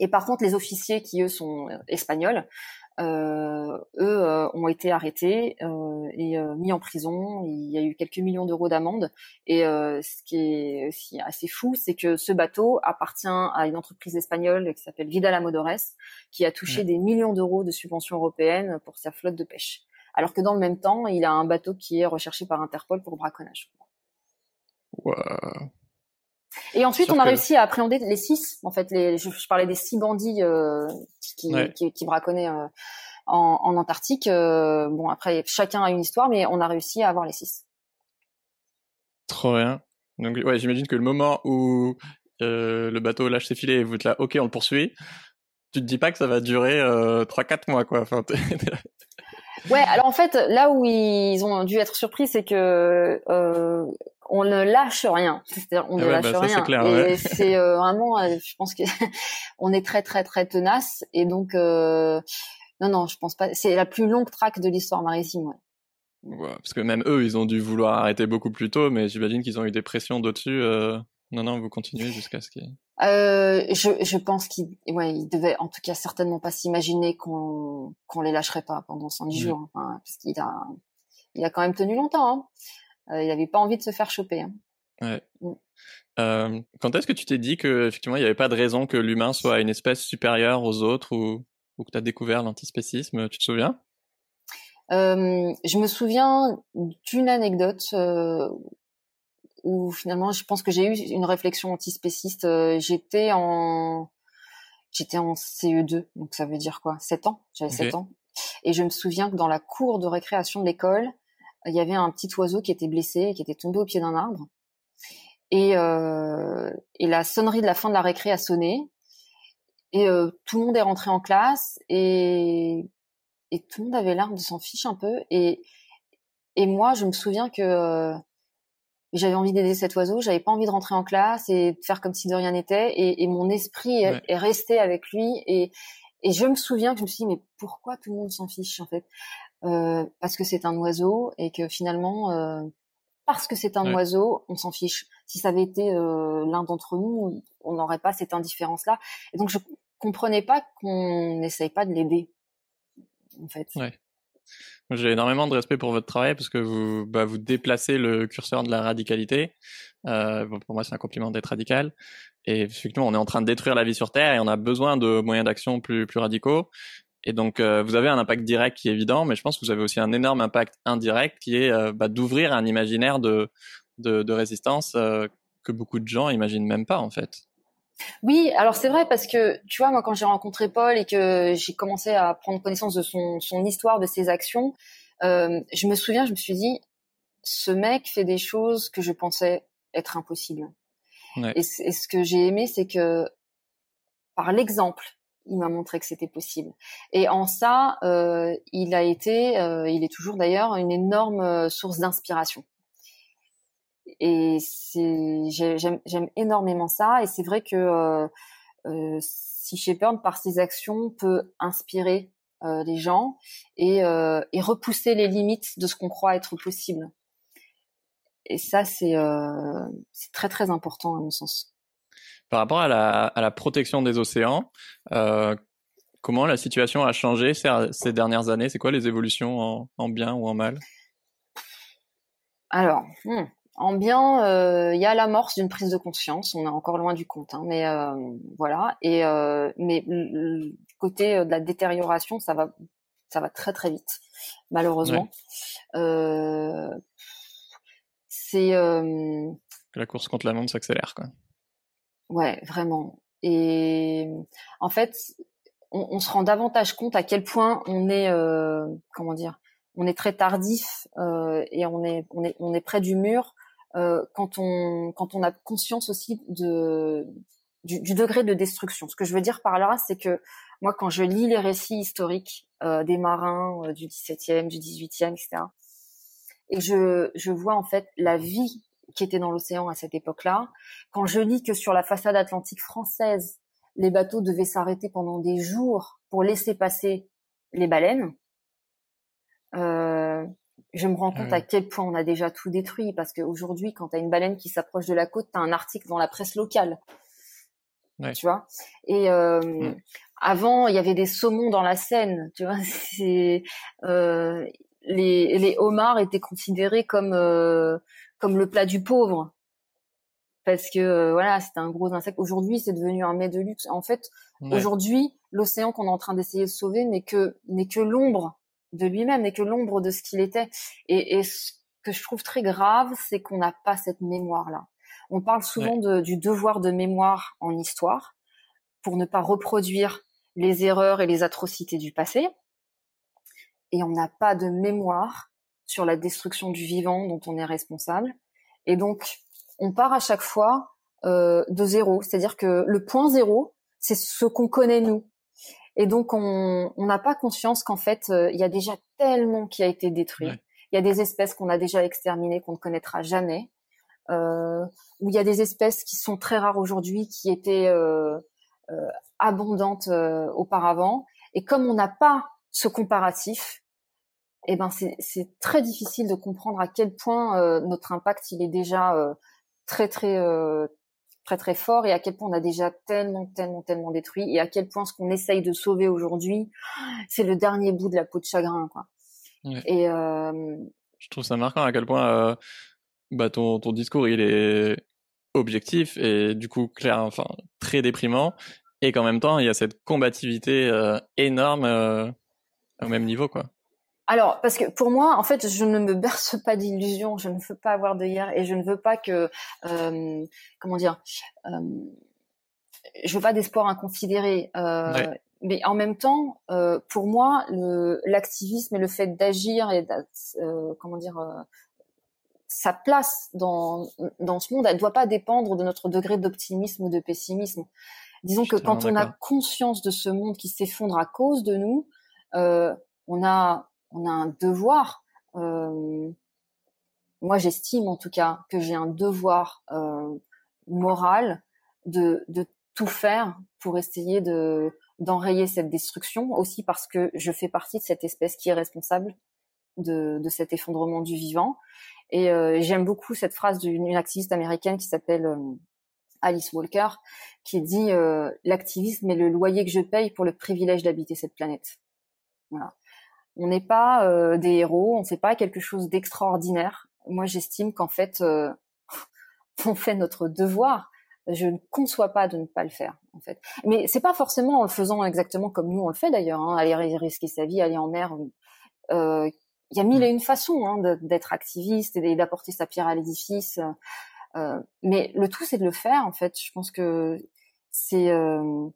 [SPEAKER 4] Et par contre, les officiers qui eux sont espagnols, euh, eux euh, ont été arrêtés euh, et mis en prison. Il y a eu quelques millions d'euros d'amende. Et ce qui est aussi assez fou, c'est que ce bateau appartient à une entreprise espagnole qui s'appelle Vidal Amodores, qui a touché des millions d'euros de subventions européennes pour sa flotte de pêche. Alors que dans le même temps, il a un bateau qui est recherché par Interpol pour braconnage.
[SPEAKER 3] Wow.
[SPEAKER 4] Et ensuite, on a réussi à appréhender les six. En fait, les, je, parlais des six bandits euh, qui, qui, qui, braconnaient euh, en, en, Antarctique. Euh, bon, après, chacun a une histoire, mais on a réussi à avoir les six.
[SPEAKER 3] Trop bien. Donc, ouais, j'imagine que le moment où le bateau lâche ses filets et vous êtes là, ok, on le poursuit. Tu te dis pas que ça va durer euh, 3-4 mois, quoi. Enfin,
[SPEAKER 4] ouais, alors en fait, là où ils ont dû être surpris, c'est que on ne lâche rien. C'est-à-dire, on ne ah lâche bah, rien. Clair, et c'est euh, vraiment, euh, je pense que *laughs* on est très très très tenace. Et donc, euh, non non, je pense pas. C'est la plus longue traque de l'histoire maritime. Ouais.
[SPEAKER 3] Ouais, parce que même eux, ils ont dû vouloir arrêter beaucoup plus tôt, mais j'imagine qu'ils ont eu des pressions d'au-dessus. Non, non, vous continuez jusqu'à ce qu'il.
[SPEAKER 4] Euh, je, je pense qu'ils, ouais, ils devaient, en tout cas, certainement pas s'imaginer qu'on qu'on les lâcherait pas pendant 110 mmh. jours, enfin, parce qu'il a, il a quand même tenu longtemps. Hein. Euh, il n'avait pas envie de se faire choper. Hein.
[SPEAKER 3] Ouais. Mm. Euh, quand est-ce que tu t'es dit que effectivement il n'y avait pas de raison que l'humain soit une espèce supérieure aux autres ou, ou que tu as découvert l'antispécisme Tu te souviens?
[SPEAKER 4] Euh, Je me souviens d'une anecdote euh, où finalement je pense que j'ai eu une réflexion antispéciste. J'étais en j'étais en CE2, donc ça veut dire quoi? 7 ans? J'avais 7 ans. Et je me souviens que dans la cour de récréation de l'école, il y avait un petit oiseau qui était blessé et qui était tombé au pied d'un arbre. Et, euh, et la sonnerie de la fin de la récré a sonné. Et euh, tout le monde est rentré en classe et, et tout le monde avait l'air de s'en fiche un peu. Et, et moi, je me souviens que euh, j'avais envie d'aider cet oiseau, j'avais pas envie de rentrer en classe et de faire comme si de rien n'était. Et, et, mon esprit est, est, resté avec lui. Et, et je me souviens que je me suis dit, mais pourquoi tout le monde s'en fiche en fait? Parce que c'est un oiseau et que finalement, euh, parce que c'est un oiseau, on s'en fiche. Si ça avait été euh, l'un d'entre nous, on n'aurait pas cette indifférence-là. Et donc, je comprenais pas qu'on n'essaye pas de l'aider, en fait.
[SPEAKER 3] Ouais. J'ai énormément de respect pour votre travail parce que vous, bah, vous déplacez le curseur de la radicalité. Euh, pour moi, c'est un compliment d'être radical. Et effectivement, on est en train de détruire la vie sur Terre et on a besoin de moyens d'action plus, plus radicaux. Et donc, euh, vous avez un impact direct qui est évident, mais je pense que vous avez aussi un énorme impact indirect qui est euh, bah, d'ouvrir un imaginaire de, de, de résistance euh, que beaucoup de gens imaginent même pas, en fait.
[SPEAKER 4] Oui, alors c'est vrai parce que tu vois, moi quand j'ai rencontré Paul et que j'ai commencé à prendre connaissance de son, son histoire, de ses actions, je me souviens, je me suis dit, ce mec fait des choses que je pensais être impossibles. Ouais. Et, et, ce que j'ai aimé, c'est que par l'exemple, il m'a montré que c'était possible. Et en ça, euh, il a été, euh, il est toujours d'ailleurs une énorme euh, source d'inspiration. Et j'aime énormément ça. Et c'est vrai que euh, euh, si Shepard, par ses actions, peut inspirer euh, les gens et, et repousser les limites de ce qu'on croit être possible. Et ça, c'est très très important à mon sens.
[SPEAKER 3] Par rapport à la, à la protection des océans, euh, comment la situation a changé ces, ces dernières années? C'est quoi les évolutions en, en, bien ou en mal?
[SPEAKER 4] Alors, hmm, en bien, euh, il y a l'amorce d'une prise de conscience. On est encore loin du compte, hein, mais euh, voilà. Et mais du côté de la détérioration, ça va, ça va très très vite, malheureusement. Ouais. c'est
[SPEAKER 3] la course contre la montre s'accélère, quoi.
[SPEAKER 4] Ouais, vraiment. Et en fait, on, on, se rend davantage compte à quel point on est, euh, comment dire, on est très tardif euh, et on est, on est, on est près du mur quand on quand on a conscience aussi de du, du, degré de destruction. Ce que je veux dire par là, c'est que moi, quand je lis les récits historiques euh, des marins euh, du XVIIe, du XVIIIe, etc., et je, je vois en fait la vie qui était dans l'océan à cette époque-là, quand je lis que sur la façade atlantique française, les bateaux devaient s'arrêter pendant des jours pour laisser passer les baleines, euh, je me rends compte à quel point on a déjà tout détruit. Parce qu'aujourd'hui, quand tu as une baleine qui s'approche de la côte, tu as un article dans la presse locale. Tu vois? Et euh, avant, il y avait des saumons dans la Seine, tu vois. *laughs* C'est euh, les, les homards étaient considérés comme euh, comme le plat du pauvre parce que euh, voilà, c'était un gros insecte. Aujourd'hui, c'est devenu un mets de luxe. En fait, aujourd'hui, l'océan qu'on est en train d'essayer de sauver n'est que n'est que l'ombre de lui-même, n'est que l'ombre de ce qu'il était. Et, et ce que je trouve très grave, c'est qu'on n'a pas cette mémoire-là. On parle souvent de, du devoir de mémoire en histoire pour ne pas reproduire les erreurs et les atrocités du passé. Et on n'a pas de mémoire sur la destruction du vivant dont on est responsable. Et donc, on part à chaque fois euh, de zéro. C'est-à-dire que le point zéro, c'est ce qu'on connaît nous. Et donc, on n'a pas conscience qu'en fait, euh, il y a déjà tellement qui a été détruit. Il y a des espèces qu'on a déjà exterminées, qu'on ne connaîtra jamais euh, où il y a des espèces qui sont très rares aujourd'hui, qui étaient euh, abondantes auparavant. Et comme on n'a pas ce comparatif, eh ben c'est très difficile de comprendre à quel point notre impact il est déjà très très très très fort et à quel point on a déjà tellement tellement tellement détruit et à quel point ce qu'on essaye de sauver aujourd'hui c'est le dernier bout de la peau de chagrin quoi.
[SPEAKER 3] Et euh... je trouve ça marquant à quel point bah ton, ton discours il est objectif et du coup clair, enfin très déprimant, et qu'en même temps il y a cette combativité euh, énorme euh, au même niveau quoi.
[SPEAKER 4] Alors, parce que pour moi, en fait, je ne me berce pas d'illusions, je ne veux pas avoir de hier et je ne veux pas que, euh, comment dire, euh, je veux pas d'espoir inconsidéré. Euh, Mais en même temps, euh, pour moi, l'activisme et le fait d'agir et comment dire, sa place dans, dans ce monde, elle ne doit pas dépendre de notre degré d'optimisme ou de pessimisme. Disons que quand on a conscience de ce monde qui s'effondre à cause de nous, euh, on a on a un devoir. Euh, moi, j'estime en tout cas que j'ai un devoir euh, moral de, de tout faire pour essayer de d'enrayer cette destruction, aussi parce que je fais partie de cette espèce qui est responsable de, de cet effondrement du vivant. Et euh, j'aime beaucoup cette phrase d'une activiste américaine qui s'appelle euh, Alice Walker, qui dit euh, l'activisme est le loyer que je paye pour le privilège d'habiter cette planète. Voilà. On n'est pas des héros, on ne fait pas quelque chose d'extraordinaire. Moi, j'estime qu'en fait, *laughs* on fait notre devoir. Je ne conçois pas de ne pas le faire, en fait. Mais c'est pas forcément en le faisant exactement comme nous on le fait d'ailleurs. Hein, aller risquer sa vie, aller en mer. Euh, il y a mille et une façons hein, d'être activiste et d'apporter sa pierre à l'édifice. Euh, euh, mais le tout, c'est de le faire. En fait, je pense que c'est euh,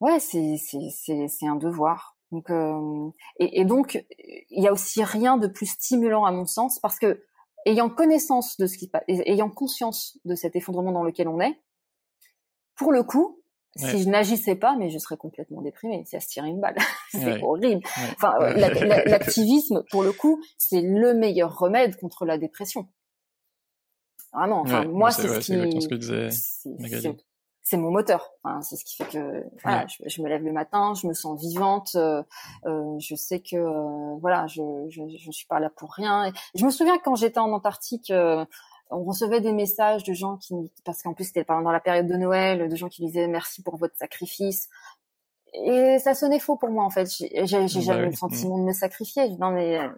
[SPEAKER 4] ouais, c'est un devoir. Donc euh, et, et, donc il y a aussi rien de plus stimulant à mon sens parce que ayant connaissance de ce qui ayant conscience de cet effondrement dans lequel on est, pour le coup, si je n'agissais pas, mais je serais complètement déprimée. C'est à se tirer une balle. *laughs* c'est horrible. Enfin, *laughs* l'activisme, pour le coup, c'est le meilleur remède contre la dépression. Vraiment. Enfin, moi, c'est ce qui. C'est mon moteur. Enfin, c'est ce qui fait que voilà, je, je, me lève le matin, je me sens vivante. Euh, euh, je sais que euh, voilà, je, je je suis pas là pour rien. Et je me souviens quand j'étais en Antarctique, euh, on recevait des messages de gens qui, parce qu'en plus c'était pendant la période de Noël, de gens qui disaient merci pour votre sacrifice. Et ça sonnait faux pour moi en fait. J'ai bah jamais eu le sentiment de me sacrifier. Non mais euh,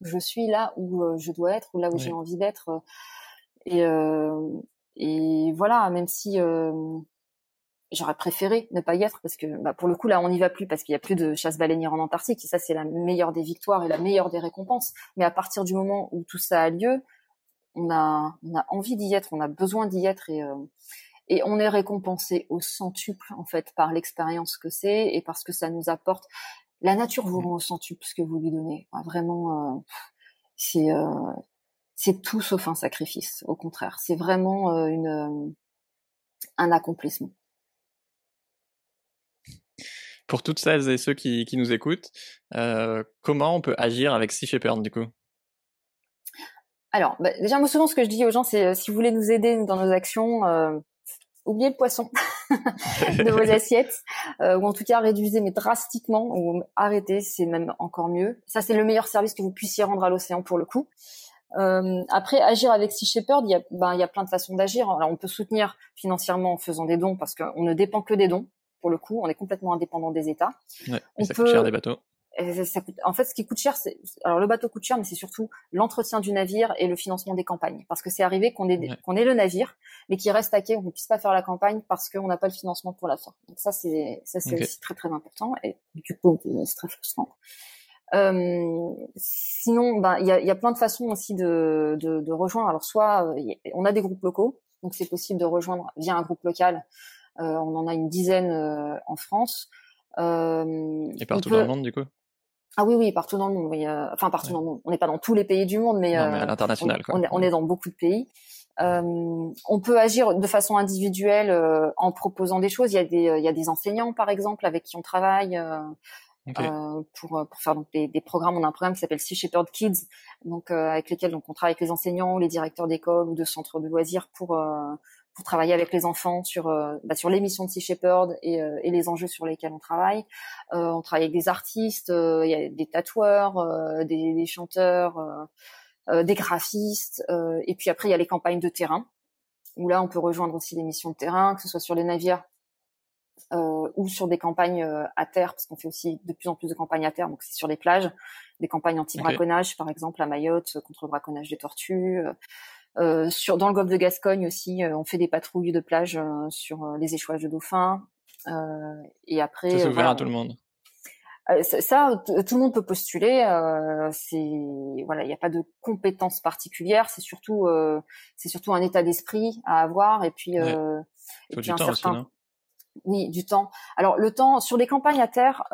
[SPEAKER 4] je suis là où euh, je dois être, ou là où j'ai envie d'être. Et, euh, et voilà, même si j'aurais préféré ne pas y être parce que bah, pour le coup là on n'y va plus parce qu'il y a plus de chasse baleinière en Antarctique et ça c'est la meilleure des victoires et la meilleure des récompenses. Mais à partir du moment où tout ça a lieu, on a, on a envie d'y être, on a besoin d'y être et, euh, et on est récompensé au centuple en fait par l'expérience que c'est et parce que ça nous apporte. La nature vous rend au centuple ce que vous lui donnez. vraiment, euh, c'est euh, c'est tout sauf un sacrifice. Au contraire, c'est vraiment une un accomplissement.
[SPEAKER 3] Pour toutes celles et ceux qui, qui nous écoutent, comment on peut agir avec Sea Shepherd du coup?
[SPEAKER 4] Alors, bah, déjà, moi, souvent, ce que je dis aux gens, c'est euh, si vous voulez nous aider dans nos actions, euh, oubliez le poisson *laughs* de vos *laughs* assiettes, euh, ou en tout cas réduisez, mais drastiquement, ou arrêtez, c'est même encore mieux. Ça, c'est le meilleur service que vous puissiez rendre à l'océan pour le coup. Euh, après, agir avec Sea Shepherd, il y a, ben, il y a plein de façons d'agir. Alors, on peut soutenir financièrement en faisant des dons, parce qu'on ne dépend que des dons. Pour le coup, on est complètement indépendant des États.
[SPEAKER 3] Ouais, on ça peut... coûte cher des bateaux
[SPEAKER 4] ça coûte, en fait, ce qui coûte cher, c'est alors le bateau coûte cher, mais c'est surtout l'entretien du navire et le financement des campagnes. Parce que c'est arrivé qu'on ait qu'on ait le navire, mais qu'il reste à quai, on ne puisse pas faire la campagne parce qu'on n'a pas le financement pour la faire. Donc ça, c'est ça c'est aussi très très important et du coup c'est très frustrant. Euh, sinon, ben il y a, y a plein de façons aussi de, de, de rejoindre. Alors soit euh, on a des groupes locaux, donc c'est possible de rejoindre via un groupe local. Euh, on en a une dizaine euh, en France.
[SPEAKER 3] Euh, et partout dans le monde, du coup?
[SPEAKER 4] Ah oui, oui, partout dans le monde. enfin, partout dans le monde. On n'est pas dans tous les pays du monde, mais,
[SPEAKER 3] non, mais à l'international.
[SPEAKER 4] On, on, est dans beaucoup de pays. Euh, on peut agir de façon individuelle euh, en proposant des choses. Il y a des, il y a des enseignants, par exemple, avec qui on travaille. Okay. pour, pour faire donc des, des, programmes. On a un programme qui s'appelle Sea Shepherd Kids, donc avec lesquels donc on travaille avec les enseignants, les directeurs d'école ou de centres de loisirs pour pour travailler avec les enfants sur euh, bah, sur l'émission de Sea Shepherd et, euh, et, les enjeux sur lesquels on travaille. Euh, on travaille avec des artistes, il y a des tatoueurs, des, des, chanteurs, des graphistes, et puis après il y a les campagnes de terrain où là on peut rejoindre aussi les missions de terrain, que ce soit sur les navires ou sur des campagnes à terre, parce qu'on fait aussi de plus en plus de campagnes à terre, donc c'est sur les plages, des campagnes anti-braconnage, par exemple à Mayotte contre le braconnage des tortues. Euh, sur dans le golfe de Gascogne aussi, euh, on fait des patrouilles de plage euh, sur les échouages de dauphins. et après,
[SPEAKER 3] c'est ouvert à tout le monde.
[SPEAKER 4] Ça, tout le monde peut postuler. c'est voilà, il n'y a pas de compétences particulières. C'est surtout, c'est surtout un état d'esprit à avoir. Et puis,
[SPEAKER 3] ouais. et puis un certain, aussi, non?
[SPEAKER 4] Oui, du temps. Alors le temps sur les campagnes à terre,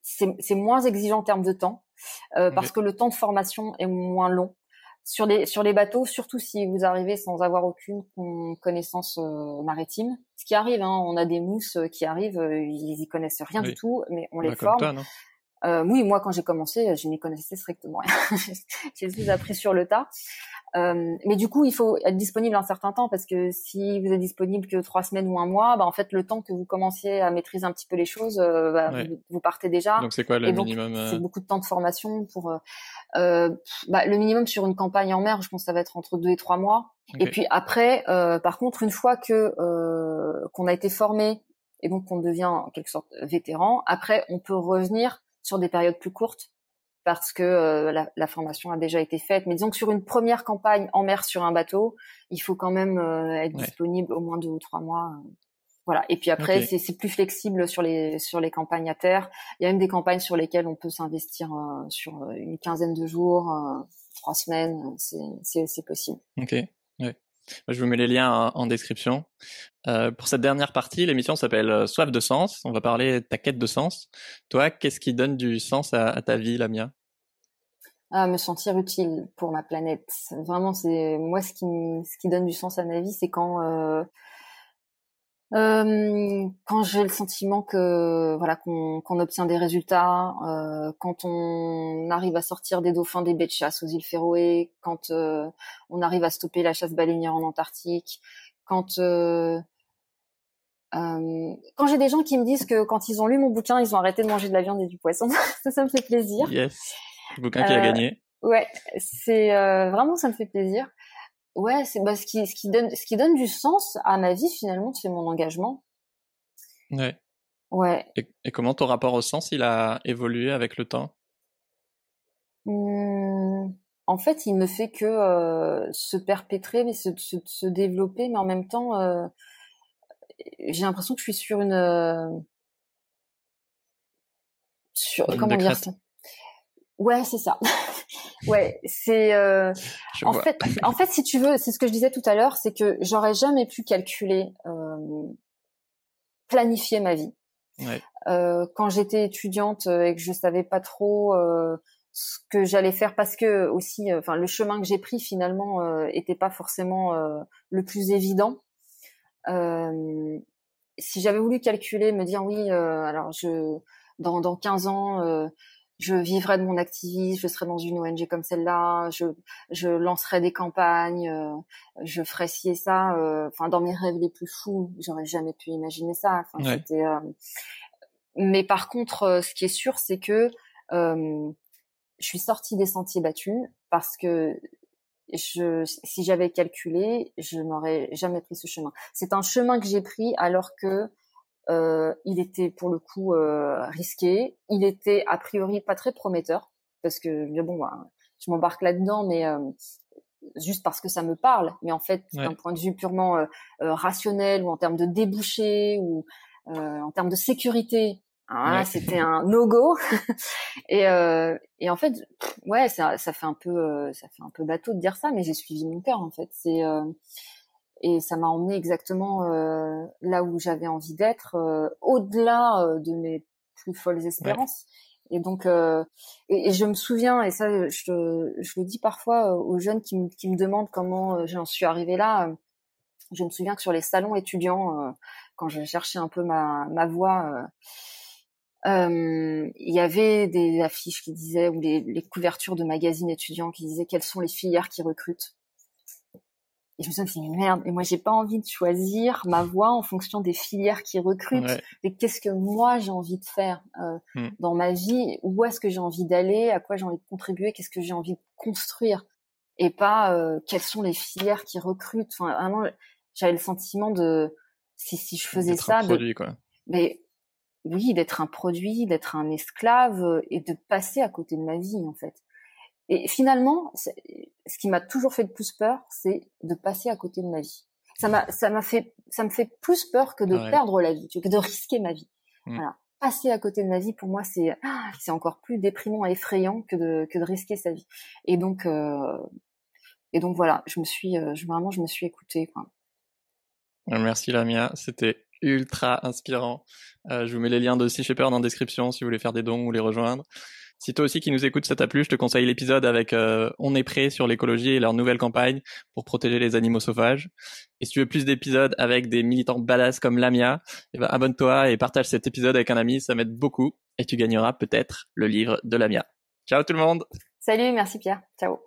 [SPEAKER 4] c'est moins exigeant en termes de temps parce que le temps de formation est moins long sur les sur les bateaux, surtout si vous arrivez sans avoir aucune connaissance euh, maritime, ce qui arrive, hein, on a des mousses qui arrivent, euh, ils y connaissent rien du tout, mais on les bah, forme. Euh, oui, moi quand j'ai commencé, je n'y connaissais strictement rien. *laughs* j'ai tout appris sur le tas. Euh, mais du coup, il faut être disponible un certain temps parce que si vous êtes disponible que trois semaines ou un mois, bah, en fait, le temps que vous commenciez à maîtriser un petit peu les choses, euh, bah, vous, partez déjà.
[SPEAKER 3] Donc c'est quoi le minimum
[SPEAKER 4] C'est beaucoup de temps de formation pour. Euh, bah, le minimum sur une campagne en mer, je pense que ça va être entre deux et trois mois. Et puis après, par contre, une fois que qu'on a été formé et donc qu'on devient en quelque sorte vétéran, après, on peut revenir sur des périodes plus courtes parce que euh, la, la, formation a déjà été faite. Mais disons que sur une première campagne en mer sur un bateau, il faut quand même euh, être disponible au moins deux ou trois mois. Euh. Voilà. Et puis après, c'est c'est plus flexible sur les sur les campagnes à terre. Il y a même des campagnes sur lesquelles on peut s'investir sur une quinzaine de jours, trois semaines. C'est c'est possible.
[SPEAKER 3] Ok. Ouais. Je vous mets les liens en, description. Euh, pour cette dernière partie, l'émission s'appelle euh, Soif de sens. On va parler de ta quête de sens. Toi, qu'est-ce qui donne du sens à, ta vie, Lamia?
[SPEAKER 4] Ah, me sentir utile pour ma planète. Vraiment, c'est moi ce qui ce qui donne du sens à ma vie, c'est quand euh, euh, quand j'ai le sentiment que voilà qu'on obtient des résultats, euh, quand on arrive à sortir des dauphins des baies de chasse aux îles Féroé, quand euh, on arrive à stopper la chasse baleinière en Antarctique, quand euh, euh, quand j'ai des gens qui me disent que quand ils ont lu mon bouquin, ils ont arrêté de manger de la viande et du poisson, *laughs* ça, ça me fait plaisir.
[SPEAKER 3] Yes, le bouquin qui a gagné.
[SPEAKER 4] Ouais, c'est vraiment ça me fait plaisir. Ouais, c'est bah, ce qui ce qui donne ce qui donne du sens à ma vie finalement, c'est mon engagement.
[SPEAKER 3] Ouais.
[SPEAKER 4] Ouais.
[SPEAKER 3] Et, comment ton rapport au sens il a évolué avec le temps?
[SPEAKER 4] Mmh, En fait, il me fait que euh, se perpétrer, mais se, se, se, développer, mais en même temps, euh, j'ai l'impression que je suis sur une euh, sur comment dire ça? Ouais, c'est ça. *laughs* ouais, c'est euh, en fait, en fait, si tu veux, c'est ce que je disais tout à l'heure, c'est que j'aurais jamais pu calculer, euh, planifier ma vie.
[SPEAKER 3] Ouais.
[SPEAKER 4] Euh, quand j'étais étudiante et que je savais pas trop euh, ce que j'allais faire parce que aussi, enfin, le chemin que j'ai pris finalement euh, était pas forcément le plus évident. si j'avais voulu calculer, me dire oui, alors je dans dans 15 ans je vivrai de mon activisme, je serai dans une ONG comme celle-là, je, je lancerai des campagnes, euh, je ferai ci et ça. Euh, enfin, dans mes rêves les plus fous, j'aurais jamais pu imaginer ça. Enfin, c'était. Euh, mais par contre, ce qui est sûr, c'est que je suis sortie des sentiers battus parce que je, si j'avais calculé, je n'aurais jamais pris ce chemin. C'est un chemin que j'ai pris alors que euh, il était pour le coup euh, risqué. Il était a priori pas très prometteur parce que bon, bah, je m'embarque là-dedans, mais euh, juste parce que ça me parle. Mais en fait, d'un point de vue purement rationnel ou en termes de débouchés ou en termes de sécurité, hein, c'était un no-go. *laughs* et, et en fait, ouais, ça, ça fait un peu, ça fait un peu bateau de dire ça, mais j'ai suivi mon cœur en fait. C'est et ça m'a emmené exactement euh, là où j'avais envie d'être, euh, au-delà euh, de mes plus folles espérances. Et donc, et, et, je me souviens, et ça, je, je le dis parfois aux jeunes qui, me, qui me demandent comment j'en suis arrivée là. je me souviens que sur les salons étudiants, quand je cherchais un peu ma, ma voie, il y avait des affiches qui disaient ou les, les couvertures de magazines étudiants qui disaient quelles sont les filières qui recrutent? Et je me suis dit, merde, et moi j'ai pas envie de choisir ma voie en fonction des filières qui recrutent. Et qu'est-ce que moi j'ai envie de faire euh, hmm. dans ma vie? Où est-ce que j'ai envie d'aller? À quoi j'ai envie de contribuer? Qu'est-ce que j'ai envie de construire? Et pas euh, quelles sont les filières qui recrutent? Enfin, vraiment, j'avais le sentiment de si si je faisais ça,
[SPEAKER 3] un produit, quoi.
[SPEAKER 4] mais oui, d'être un produit, d'être un esclave euh, et de passer à côté de ma vie en fait. Et finalement, ce qui m'a toujours fait le plus peur, c'est de passer à côté de ma vie. Ça m'a, ça m'a fait, ça me fait plus peur que de perdre la vie, que de risquer ma vie. Mm. Voilà. Passer à côté de ma vie, pour moi, c'est, ah, c'est encore plus déprimant et effrayant que de, que de risquer sa vie. Et donc, euh, et donc voilà, je me suis, euh, je, vraiment, je me suis écoutée. Quoi.
[SPEAKER 3] Merci Lamia, c'était ultra inspirant. Euh, je vous mets les liens de Sea Shepherd en description si vous voulez faire des dons ou les rejoindre. Si toi aussi qui nous écoutes, ça t'a plu, je te conseille l'épisode avec euh, On est prêt sur l'écologie et leur nouvelle campagne pour protéger les animaux sauvages. Et si tu veux plus d'épisodes avec des militants badass comme Lamia, eh ben abonne-toi et partage cet épisode avec un ami, ça m'aide beaucoup et tu gagneras peut-être le livre de Lamia. Ciao tout le monde.
[SPEAKER 4] Salut, merci Pierre. Ciao.